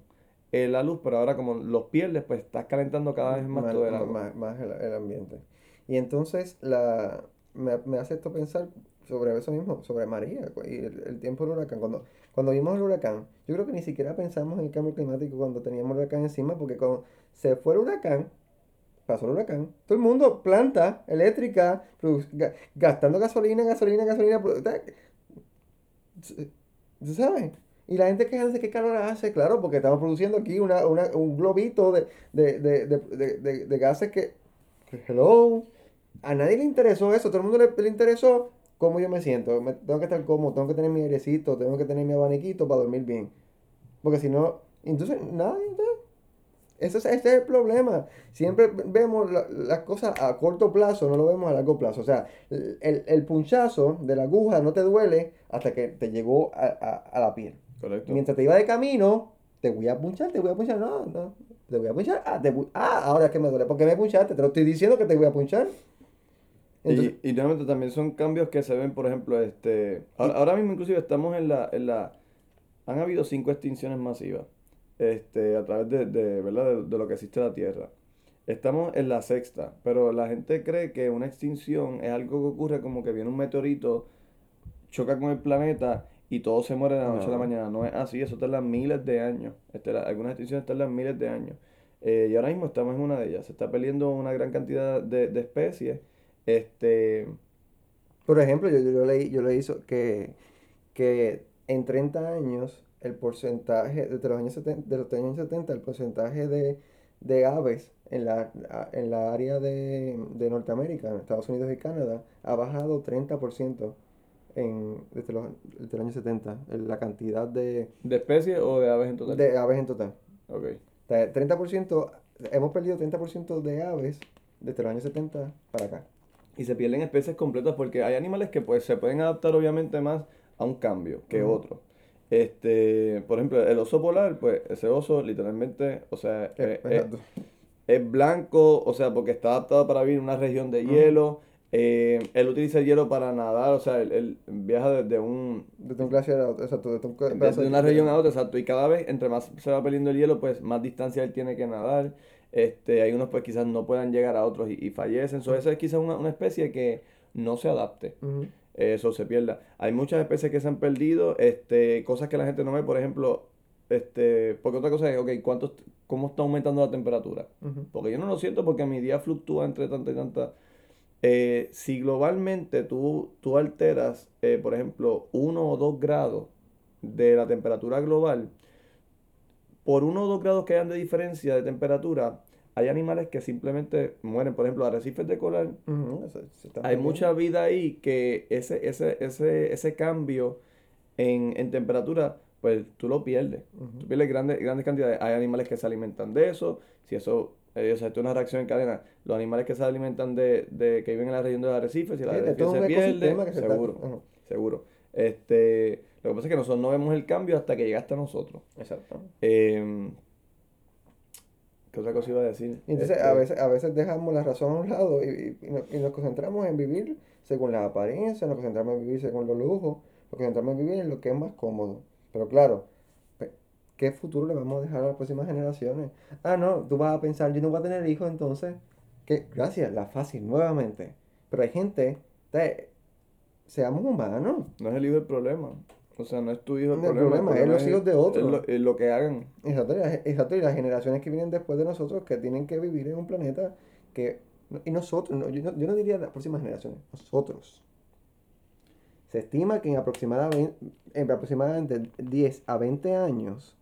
eh, la luz, pero ahora como los pierdes, pues estás calentando cada vez más, todo el Más, el, ambiente. Y entonces la, me, hace esto pensar sobre eso mismo, sobre María y el, tiempo del huracán. Cuando, cuando vimos el huracán, yo creo que ni siquiera pensamos en el cambio climático cuando teníamos el huracán encima, porque cuando se fue el huracán, pasó el huracán. Todo el mundo, planta eléctrica, gastando gasolina, gasolina, gasolina. ¿Tú sabes? Y la gente quejándose qué calor hace, claro, porque estamos produciendo aquí una, una, un globito de, de, de, de, gases que, hello, a nadie le interesó eso, todo el mundo le, le interesó cómo yo me siento. tengo que estar cómodo, tengo que tener mi airecito, tengo que tener mi abaniquito para dormir bien. Porque si no, entonces, nada, entonces, ese es, el problema. Siempre vemos las cosas a corto plazo, no lo vemos a largo plazo. O sea, el, el punchazo de la aguja no te duele hasta que te llegó a, la piel. Correcto. Mientras te iba de camino, te voy a punchar, te voy a punchar. No, no. Te voy a punchar. Ah, ah ahora es que me duele. ¿Por qué me punchaste? Te lo estoy diciendo que te voy a punchar. Y, y realmente también son cambios que se ven, por ejemplo, este ahora, mismo inclusive estamos en la, en la... Han habido cinco extinciones masivas este, a través de, de ¿verdad? De, lo que existe la Tierra. Estamos en la sexta, pero la gente cree que una extinción es algo que ocurre como que viene un meteorito, choca con el planeta y todo se muere de la noche a la mañana. No es así, eso tarda miles de años. Este, algunas extinciones tardan miles de años. Eh, y ahora mismo estamos en una de ellas. Se está perdiendo una gran cantidad de, de especies. Este... Por ejemplo, yo, yo leí, yo leí que, que en 30 años el porcentaje, desde los años 70, de los años 70, el porcentaje de, aves en la, en la área de, Norteamérica, en Estados Unidos y Canadá, ha bajado 30% en, desde, los, desde año 70, en la cantidad de... ¿De especies o de aves en total? De aves en total. Ok. 30%, hemos perdido 30% de aves desde los años 70 para acá. Y se pierden especies completas porque hay animales que pues se pueden adaptar obviamente más a un cambio que otros. Este, por ejemplo, el oso polar, pues ese oso literalmente, o sea, eh, es, blanco, o sea, porque está adaptado para vivir en una región de hielo. Eh, él utiliza el hielo para nadar, o sea, él, él viaja desde un, Desde un glaciar a otro, exacto, desde un desde de- una región a otra, exacto, y cada vez, entre más se va perdiendo el hielo, pues más distancia él tiene que nadar. Este, hay unos pues quizás no puedan llegar a otros y, y fallecen. So, esa es quizás una, una especie que no se adapte. Eso se pierda. Hay muchas especies que se han perdido, este, cosas que la gente no ve, por ejemplo, este, porque otra cosa es, ok, ¿cuánto, ¿cómo está aumentando la temperatura? Porque yo no lo siento porque mi día fluctúa entre tanta y tanta. Eh, si globalmente tú, tú alteras, eh, por ejemplo, 1 o 2 grados de la temperatura global, por 1 o 2 grados que hayan de diferencia de temperatura, hay animales que simplemente mueren. Por ejemplo, arrecifes de coral, se hay mucha vida ahí que ese, ese, ese, ese cambio en, en temperatura, pues tú lo pierdes. Ujú. Tú pierdes grandes, grandes cantidades. Hay animales que se alimentan de eso. Si eso, eh, o sea, esto es una reacción en cadena. Los animales que se alimentan de, de que viven en la región de los arrecifes, si el Sí, arrecife se pierde, seguro, Ujú. seguro. Este, lo que pasa es que nosotros no vemos el cambio hasta que llega hasta nosotros. Exacto. Em, ¿qué otra cosa iba a decir? Entonces Este, a veces, a veces dejamos la razón a un lado y, y- y nos, y nos concentramos en vivir según la apariencia, nos concentramos en vivir según los lujos, nos concentramos en vivir en lo que es más cómodo. Pero claro, ¿qué futuro le vamos a dejar a las próximas generaciones? Ah, no, tú vas a pensar, yo no voy a tener hijos entonces. Que, gracias, la fácil, nuevamente. Pero hay gente, te- seamos humanos. No es el el problema. O sea, no es tu hijo el No, el problema. problema es los hijos de otro. Es lo, es lo que hagan. Exacto, y las, exacto, y las generaciones que vienen después de nosotros que tienen que vivir en un planeta que... Y nosotros, no, yo, no, yo no diría las próximas generaciones, nosotros. Se estima que en aproximadamente, en aproximadamente 10 a 20 años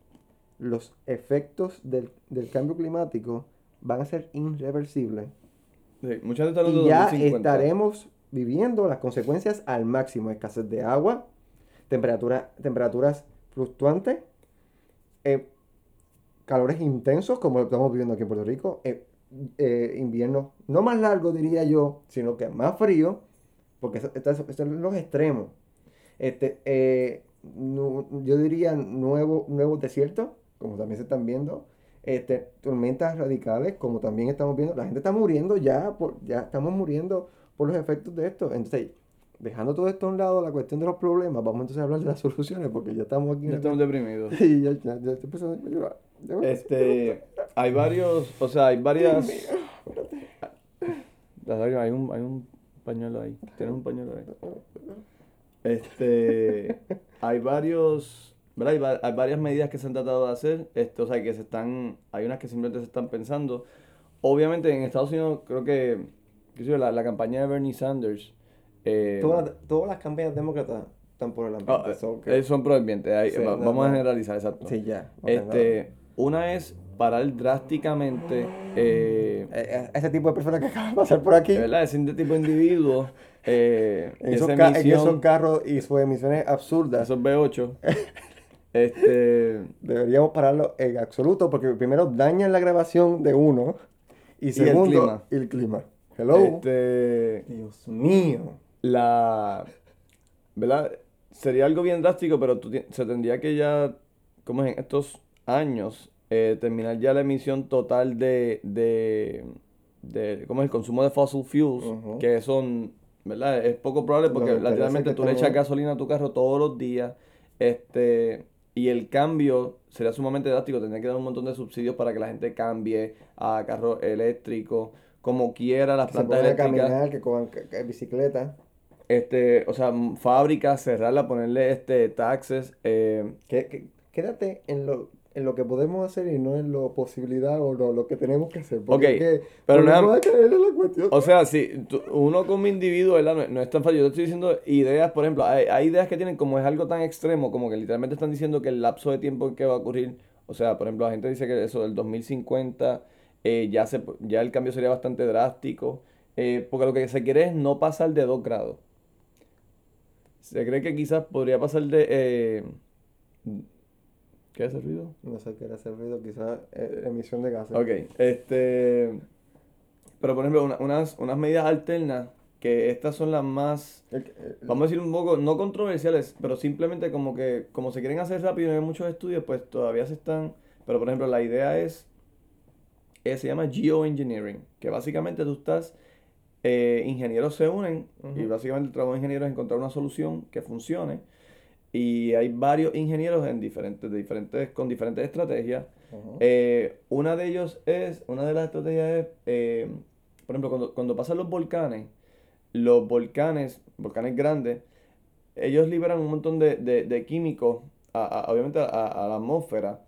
los efectos del, del cambio climático van a ser irreversibles. Sí, mucha Y ya 2050. estaremos viviendo las consecuencias al máximo. Escasez de agua, temperatura, temperaturas fluctuantes, eh, calores intensos como estamos viviendo aquí en Puerto Rico, eh, eh, inviernos no más largos diría yo, sino que más frío, porque eso, esto- eso- esto son los extremos. Este, eh, yo diría nuevo, nuevos desiertos, como también se están viendo, este, tormentas radicales, como también estamos viendo, la gente está muriendo ya, por, ya estamos muriendo por los efectos de esto. Entonces, dejando todo esto a un lado, la cuestión de los problemas, vamos entonces a hablar de las <laughs> soluciones, porque ya estamos aquí. Ya estamos deprimidos. <laughs> Sí, ya, ya, ya estoy empezando a llorar. Este, hay varios, o sea, hay varias. Hay un, hay un pañuelo ahí. Tienes un pañuelo ahí. Este, <laughs> hay varios, ¿verdad? Hay, va- hay varias medidas que se han tratado de hacer, este, o sea, que se están, hay unas que simplemente se están pensando. Obviamente en Estados Unidos creo que, qué sé yo, la, la campaña de Bernie Sanders, eh, Todas, todas las campañas demócratas están por el ambiente. so eh, son proambientes, ahí, Sí, va- no, vamos a generalizar, exacto. sí, ya. Este, una es parar drásticamente, eh. Eh, eh, ese tipo de personas que acaban de pasar por aquí, ¿verdad? Ese tipo de individuo, eh, <laughs> en esos, en carros y sus emisiones absurdas, esos B8, <laughs> este, deberíamos pararlo en absoluto, porque primero dañan la grabación de uno, y el segundo, clima. y el clima. Hello. este, Dios mío. La, ¿verdad? Sería algo bien drástico, pero tú se tendría que ya, como es en estos años, eh, terminar ya la emisión total de, de, de, ¿cómo es? El consumo de fossil fuels, que son, ¿verdad? Es poco probable porque literalmente tú le echas gasolina a tu carro todos los días, este, y el cambio sería sumamente drástico, tendría que dar un montón de subsidios para que la gente cambie a carros eléctricos, como quiera, las Que se plantas a eléctricas. caminar, que cojan que- que bicicleta. Este, o sea, fábricas, cerrarla, ponerle este taxes. eh, Que, que- quédate en lo, en lo que podemos hacer y no en lo posibilidad o lo, lo que tenemos que hacer. Porque Ok, es que pero no es- volvemos a caer en la cuestión. o sea, si tú- uno como individuo, ¿verdad? No, no es tan fácil. Yo te estoy diciendo ideas, por ejemplo, hay, hay ideas que tienen como es algo tan extremo, como que literalmente están diciendo que el lapso de tiempo en que va a ocurrir, o sea, por ejemplo, la gente dice que eso del 2050 eh, ya, se, ya el cambio sería bastante drástico, eh, porque lo que se quiere es no pasar de 2 grados. Se cree que quizás podría pasar de... eh, ¿Qué es ese ruido? No sé qué era ese ruido, quizás eh, emisión de gases. Ok, este. Pero por ejemplo, una- unas, unas medidas alternas, que estas son las más, vamos a decir un poco, no controversiales, pero simplemente como que, como se quieren hacer rápido y no hay muchos estudios, pues todavía se están. Pero por ejemplo, la idea es, eh, se llama geoengineering, que básicamente tú estás eh, ingenieros se unen y básicamente el trabajo de ingenieros es encontrar una solución que funcione y hay varios ingenieros en diferentes, de diferentes, con diferentes estrategias. Eh, una de ellos es, una de las estrategias es, eh, por ejemplo, cuando, cuando pasan los volcanes, los volcanes, volcanes grandes, ellos liberan un montón de, de- de químicos, a- a- obviamente a, a la atmósfera.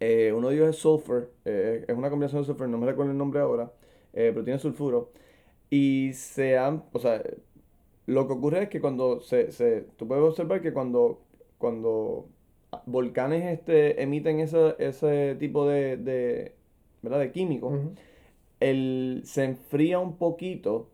Eh, uno de ellos es sulfur, eh, es una combinación de sulfur, no me recuerdo el nombre ahora, eh, pero tiene sulfuro. Y se han, o sea, lo que ocurre es que cuando se, se tú puedes observar que cuando, cuando volcanes este, emiten ese, ese tipo de, de, ¿verdad? de químicos, Ujú. el, se enfría un poquito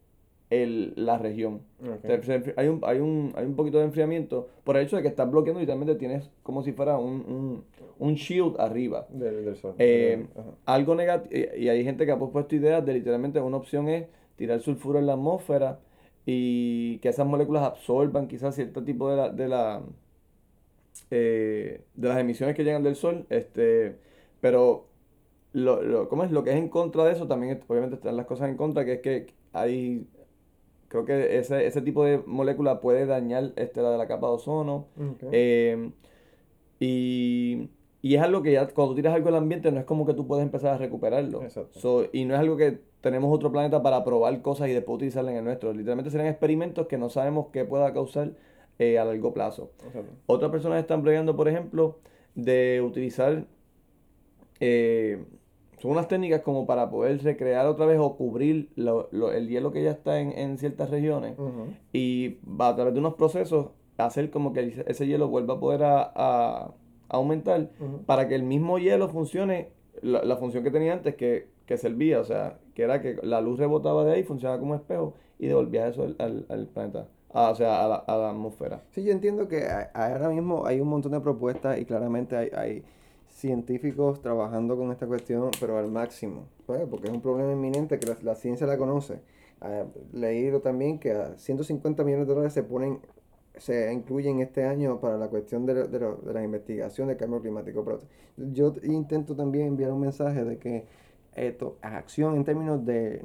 el, la región. Se- se hay, un, hay, un, hay un poquito de enfriamiento por el hecho de que estás bloqueando y literalmente tienes como si fuera un, un, un shield arriba. Del, del sol. Eh. Algo negativo, y hay gente que ha propuesto ideas de literalmente una opción es tirar sulfuro en la atmósfera y que esas moléculas absorban quizás cierto tipo de la, de la eh, de las emisiones que llegan del sol, este, pero lo, lo, ¿cómo es? Lo que es en contra de eso también, es- obviamente están las cosas en contra, que es que hay, creo que ese, ese tipo de molécula puede dañar este, la de la capa de ozono, Ok. eh, y, y es algo que ya cuando tú tiras algo al ambiente no es como que tú puedes empezar a recuperarlo. Exacto. So, y no es algo que tenemos otro planeta para probar cosas y después utilizarlas en el nuestro. Literalmente serían experimentos que no sabemos qué pueda causar eh, a largo plazo. Exacto. Otras personas están bregando, por ejemplo, de utilizar eh, son unas técnicas como para poder recrear otra vez o cubrir lo- lo- el hielo que ya está en, en ciertas regiones Ujú. y va a través de unos procesos hacer como que ese- ese hielo vuelva a poder a, a- aumentar para que el mismo hielo funcione la, la función que tenía antes que, que servía, o sea, que era que la luz rebotaba de ahí, funcionaba como espejo y devolvía eso al, al- al planeta, Ah, o sea, a la, a la atmósfera. Sí, yo entiendo que a- ahora mismo hay un montón de propuestas y claramente hay, hay científicos trabajando con esta cuestión, pero al máximo, ¿sabes? porque es un problema inminente que la, la ciencia la conoce. Ah, leído también que a 150 millones de dólares se ponen, se incluyen este año para la cuestión de, de, de la investigación del cambio climático. Pero yo intento también enviar un mensaje de que esto, acción en términos de,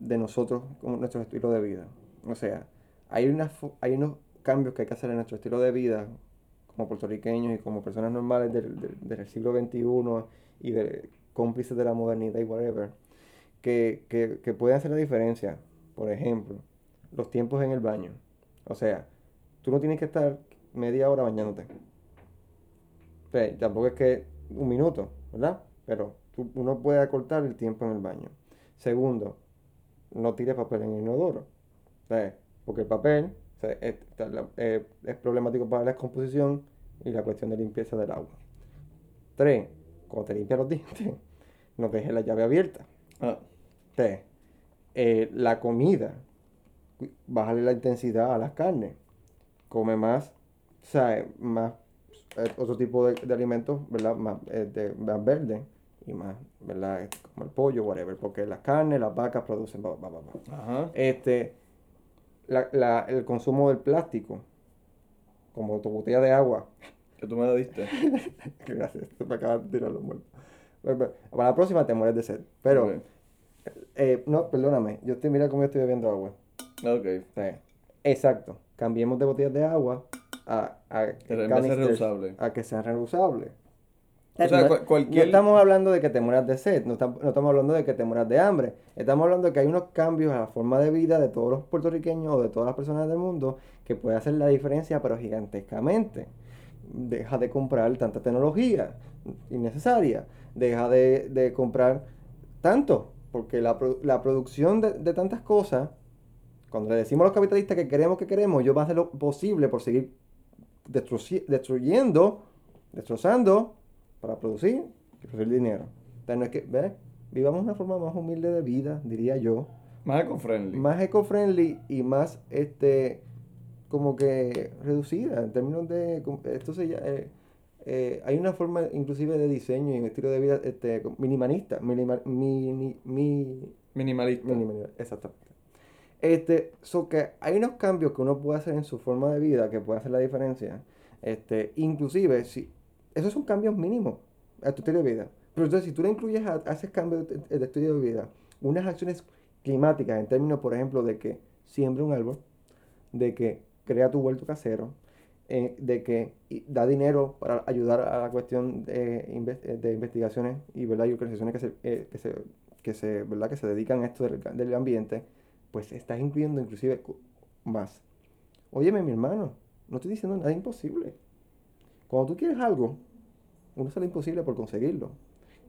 de nosotros, con nuestro estilo de vida. O sea, hay, una, fo- hay unos cambios que hay que hacer en nuestro estilo de vida como puertorriqueños y como personas normales del, del- siglo XXI y cómplices de la modernidad y whatever, que, que, que pueden hacer la diferencia. Por ejemplo, los tiempos en el baño. O sea, tú no tienes que estar media hora bañándote. Tampoco es que un minuto, ¿verdad? Pero tú- uno puede acortar el tiempo en el baño. Segundo, no tires papel en el inodoro. Porque el papel es, problemático para la descomposición y la cuestión de limpieza del agua. Tres, cuando te limpias los dientes, no dejes la llave abierta. Ah, Tres, eh, la comida, bájale la intensidad a las carnes. Come más, o sea, más eh, otro tipo de, de alimentos, ¿verdad? Más, eh, de- más verde y más, ¿verdad? Este, Como el pollo, whatever, porque las carnes, las vacas producen. Ajá. Este, la- la- el consumo del plástico, como tu botella de agua. Que tú me la diste. <laughs> Gracias, me acabas de tirar los muertos. Para la próxima te mueres de sed. Pero, eh, no, perdóname, yo estoy, mira cómo yo estoy bebiendo agua. Ok. Sí. Exacto. Cambiemos de botellas de agua a, a, reusable. a que sean reusables. O sea, no, cual- no cualquier- estamos hablando de que te mueras de sed, no, tam- no estamos hablando de que te mueras de hambre. Estamos hablando de que hay unos cambios a la forma de vida de todos los puertorriqueños o de todas las personas del mundo que puede hacer la diferencia, pero gigantescamente. Deja de comprar tanta tecnología innecesaria. Deja de, de comprar tanto, porque la, la producción de, de tantas cosas, cuando le decimos a los capitalistas que queremos, que queremos, ellos van a hacer lo posible por seguir destruyendo, destrozando para producir y producir dinero. Entonces no es que, ¿ves? Vivamos una forma más humilde de vida, diría yo, Más eco-friendly. más eco-friendly y más, este, como que reducida en términos de, esto se llama, eh, eh, hay una forma inclusive de diseño y un estilo de vida este, minimalista, minima- mini- mi- Minimalista. Minimalidad, exactamente. Este, so que hay unos cambios que uno puede hacer en su forma de vida que puede hacer la diferencia. Este, inclusive, si, esos son cambios mínimos a tu estilo de vida. Pero entonces, si tú le incluyes a, a ese cambio de, de estilo de vida unas acciones climáticas en términos, por ejemplo, de que siembre un árbol, de que crea tu huerto casero, eh, de que da dinero para ayudar a la cuestión de, de investigaciones y, ¿verdad? y organizaciones que se, eh, que se, que se, ¿verdad? que se dedican a esto del, del ambiente, pues estás incluyendo inclusive más. Óyeme, mi hermano, no estoy diciendo nada imposible. Cuando tú quieres algo, uno lo imposible por conseguirlo.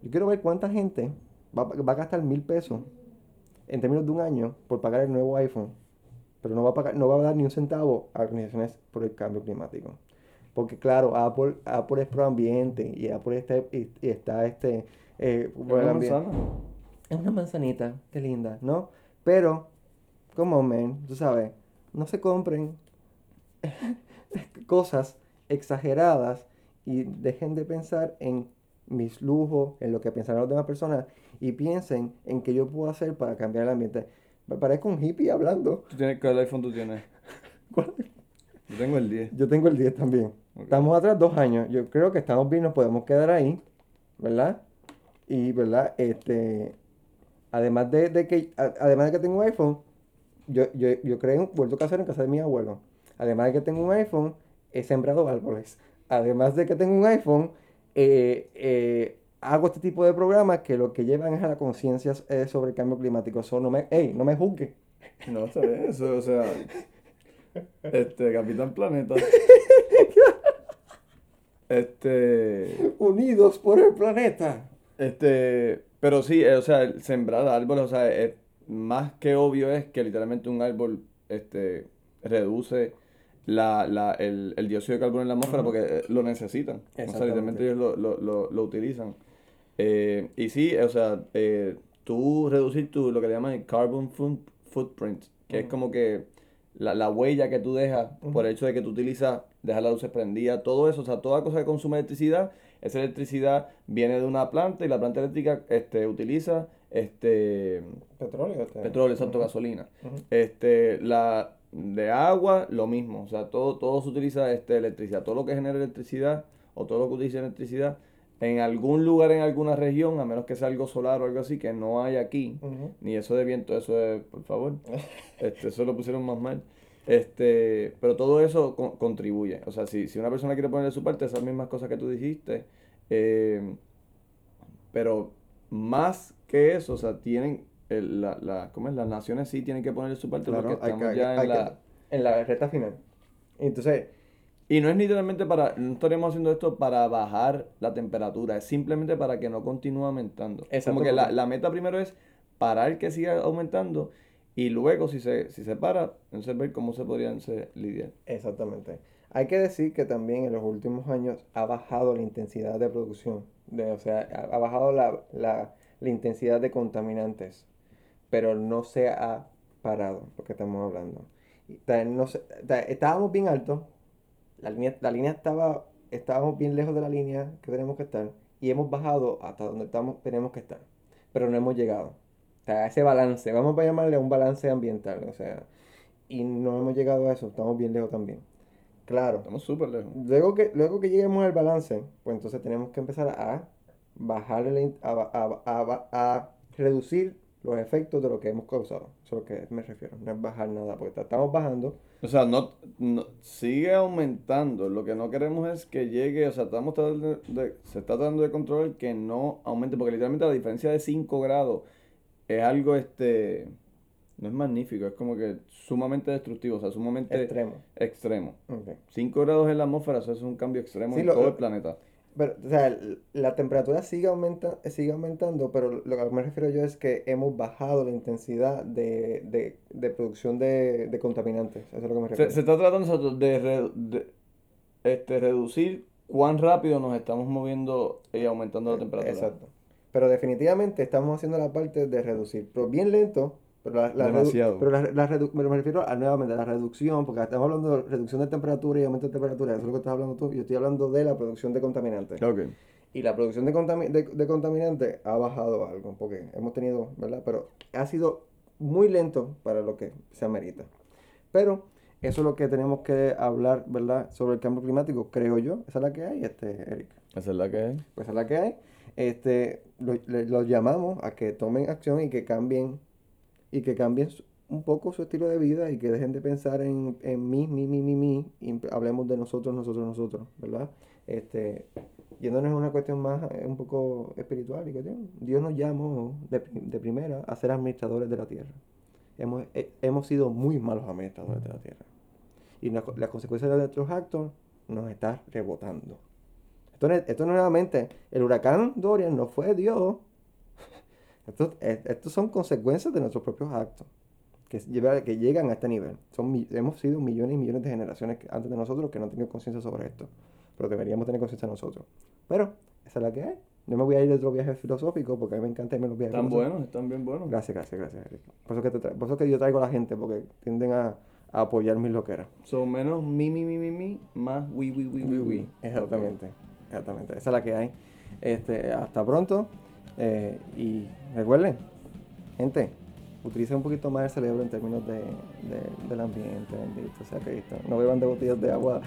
Yo quiero ver cuánta gente va, va, a gastar mil pesos en términos de un año por pagar el nuevo iPhone, pero no va a, pagar, no va a dar ni un centavo a organizaciones por el cambio climático. Porque claro, Apple, Apple es pro ambiente y Apple está, y, está este... Eh, por el ambiente. Es una manzanita, qué linda, ¿no? Pero, como men, tú sabes, no se compren <laughs> cosas exageradas y dejen de pensar en mis lujos, en lo que pensarán las demás personas y piensen en qué yo puedo hacer para cambiar el ambiente. Me parezco un hippie hablando. ¿Tú tienes, ¿Cuál iPhone tú tienes? <laughs> ¿Cuál? Yo tengo el 10. Yo tengo el 10 también. Estamos atrás dos años. Yo creo que estamos bien, nos podemos quedar ahí, ¿verdad? Y, ¿verdad? Este, además de, de que, además de que tengo un iPhone, yo, yo, yo creé un vuelto casero en casa de mi abuelo. Además de que tengo un iPhone, he sembrado árboles. Además de que tengo un iPhone, eh, eh, hago este tipo de programas que lo que llevan es a la conciencia eh, sobre el cambio climático. So, no me, hey, no me juzgue. No, bien, eso, o sea, este, Capitán Planeta. Este. Unidos por el planeta. Este. Pero sí, o sea, sembrar árboles, o sea, es, más que obvio es que literalmente un árbol este, reduce la, la, el, el, dióxido de carbono en la atmósfera porque eh, lo necesitan. O sea, literalmente ellos lo, lo, lo, lo utilizan. Eh, y sí, o sea, eh, tú reducir tu, lo que le llaman el carbon footprint, que es como que la, la, huella que tú dejas por el hecho de que tú utilizas, dejas las luces prendidas, todo eso, o sea, toda cosa que consume electricidad, esa electricidad viene de una planta y la planta eléctrica este, utiliza este petróleo, este. petróleo, exacto, gasolina. Este, la de agua, lo mismo. O sea, todo, todo se utiliza este, electricidad. Todo lo que genera electricidad o todo lo que utiliza electricidad en algún lugar, en alguna región, a menos que sea algo solar o algo así, que no hay aquí, ni eso de viento, eso es, por favor, <laughs> este, eso lo pusieron más mal. Este, pero todo eso contribuye. O sea, si, si una persona quiere ponerle su parte, esas mismas cosas que tú dijiste, eh, pero más que eso, o sea, tienen el, la, la, ¿cómo es? Las naciones sí tienen que poner su parte porque estamos ya en, la... en la recta final. Entonces... Y no es literalmente para, no estaríamos haciendo esto para bajar la temperatura, es simplemente para que no continúe aumentando. Como que la, la, meta primero es parar que siga aumentando y luego si se, si se para, entonces ver cómo se podrían lidiar. Exactamente. Hay que decir que también en los últimos años ha bajado la intensidad de producción, de, o sea, ha, bajado la, la, la intensidad de contaminantes pero no se ha parado lo que estamos hablando. No estábamos bien altos, la línea, la línea estaba, estábamos bien lejos de la línea que tenemos que estar y hemos bajado hasta donde estamos, tenemos que estar, pero no hemos llegado. O sea, ese balance, vamos a llamarle un balance ambiental, o sea, y no hemos llegado a eso, estamos bien lejos también. Claro. Estamos súper lejos. Luego que, luego que lleguemos al balance, pues entonces tenemos que empezar a bajar, a, a, a, a reducir los efectos de lo que hemos causado. Eso es a lo que me refiero. No es bajar nada, porque estamos bajando. O sea, no, sigue aumentando. Lo que no queremos es que llegue, o sea, estamos tratando de, se está tratando de controlar que no aumente, porque literalmente la diferencia de 5 grados es algo, este, no es magnífico, es como que sumamente destructivo, o sea, sumamente extremo. Extremo. 5 grados en la atmósfera, eso es un cambio extremo en todo el planeta. Pero, o sea, la temperatura sigue, aumenta, sigue aumentando, pero lo que me refiero yo es que hemos bajado la intensidad de, de, de producción de, de, contaminantes. Eso es lo que me refiero. Se, se está tratando de, de, este, reducir cuán rápido nos estamos moviendo y aumentando la temperatura. Exacto. Pero definitivamente estamos haciendo la parte de reducir, pero bien lento, pero la, Demasiado. pero la, la me refiero a nuevamente a la reducción, porque estamos hablando de reducción de temperatura y aumento de temperatura, eso es lo que estás hablando tú, yo estoy hablando de la producción de contaminantes. Okay. Y la producción de, de, contaminantes ha bajado algo, porque hemos tenido, ¿verdad? Pero ha sido muy lento para lo que se amerita. Pero eso es lo que tenemos que hablar, ¿verdad? Sobre el cambio climático, creo yo. Esa es la que hay, este, Eric. Esa es la que hay. Pues esa es la que hay. Este, los llamamos a que tomen acción y que cambien y que cambien un poco su estilo de vida y que dejen de pensar en, en mí, mí, mí, mí, mí, y hablemos de nosotros, nosotros, nosotros, ¿verdad? Este, yéndonos a una cuestión más eh, un poco espiritual y que Dios nos llamó de, de primera a ser administradores de la tierra. Hemos, eh, hemos sido muy malos administradores de la tierra. Y la- las consecuencias de nuestros actos nos está rebotando. Esto, esto nuevamente, el huracán Dorian no fue Dios. Es- estos son consecuencias de nuestros propios actos que, que llegan a este nivel. Son, hemos sido millones y millones de generaciones antes de nosotros que no han tenido conciencia sobre esto. Pero deberíamos tener conciencia nosotros. Pero esa es la que hay. Yo me voy a ir de otro viaje filosófico porque a mí me encanta irme los viajes Están buenos, están bien buenos. Gracias, gracias, gracias, Eric. Por eso que, te por eso que yo traigo a la gente, porque tienden a, a apoyar mis loqueras. Son menos mi, mi, mi, mi, mi, más wi, wi, wi, wi, wi. Exactamente, exactamente. Esa es la que hay. Este, hasta pronto. Eh, y recuerden, gente, utilicen un poquito más el cerebro en términos de, de- del ambiente, bendito sea Cristo. No beban de botellas de agua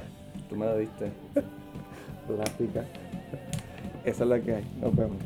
Tú me la diste. <laughs> plástica. Esa es la que hay. Nos vemos.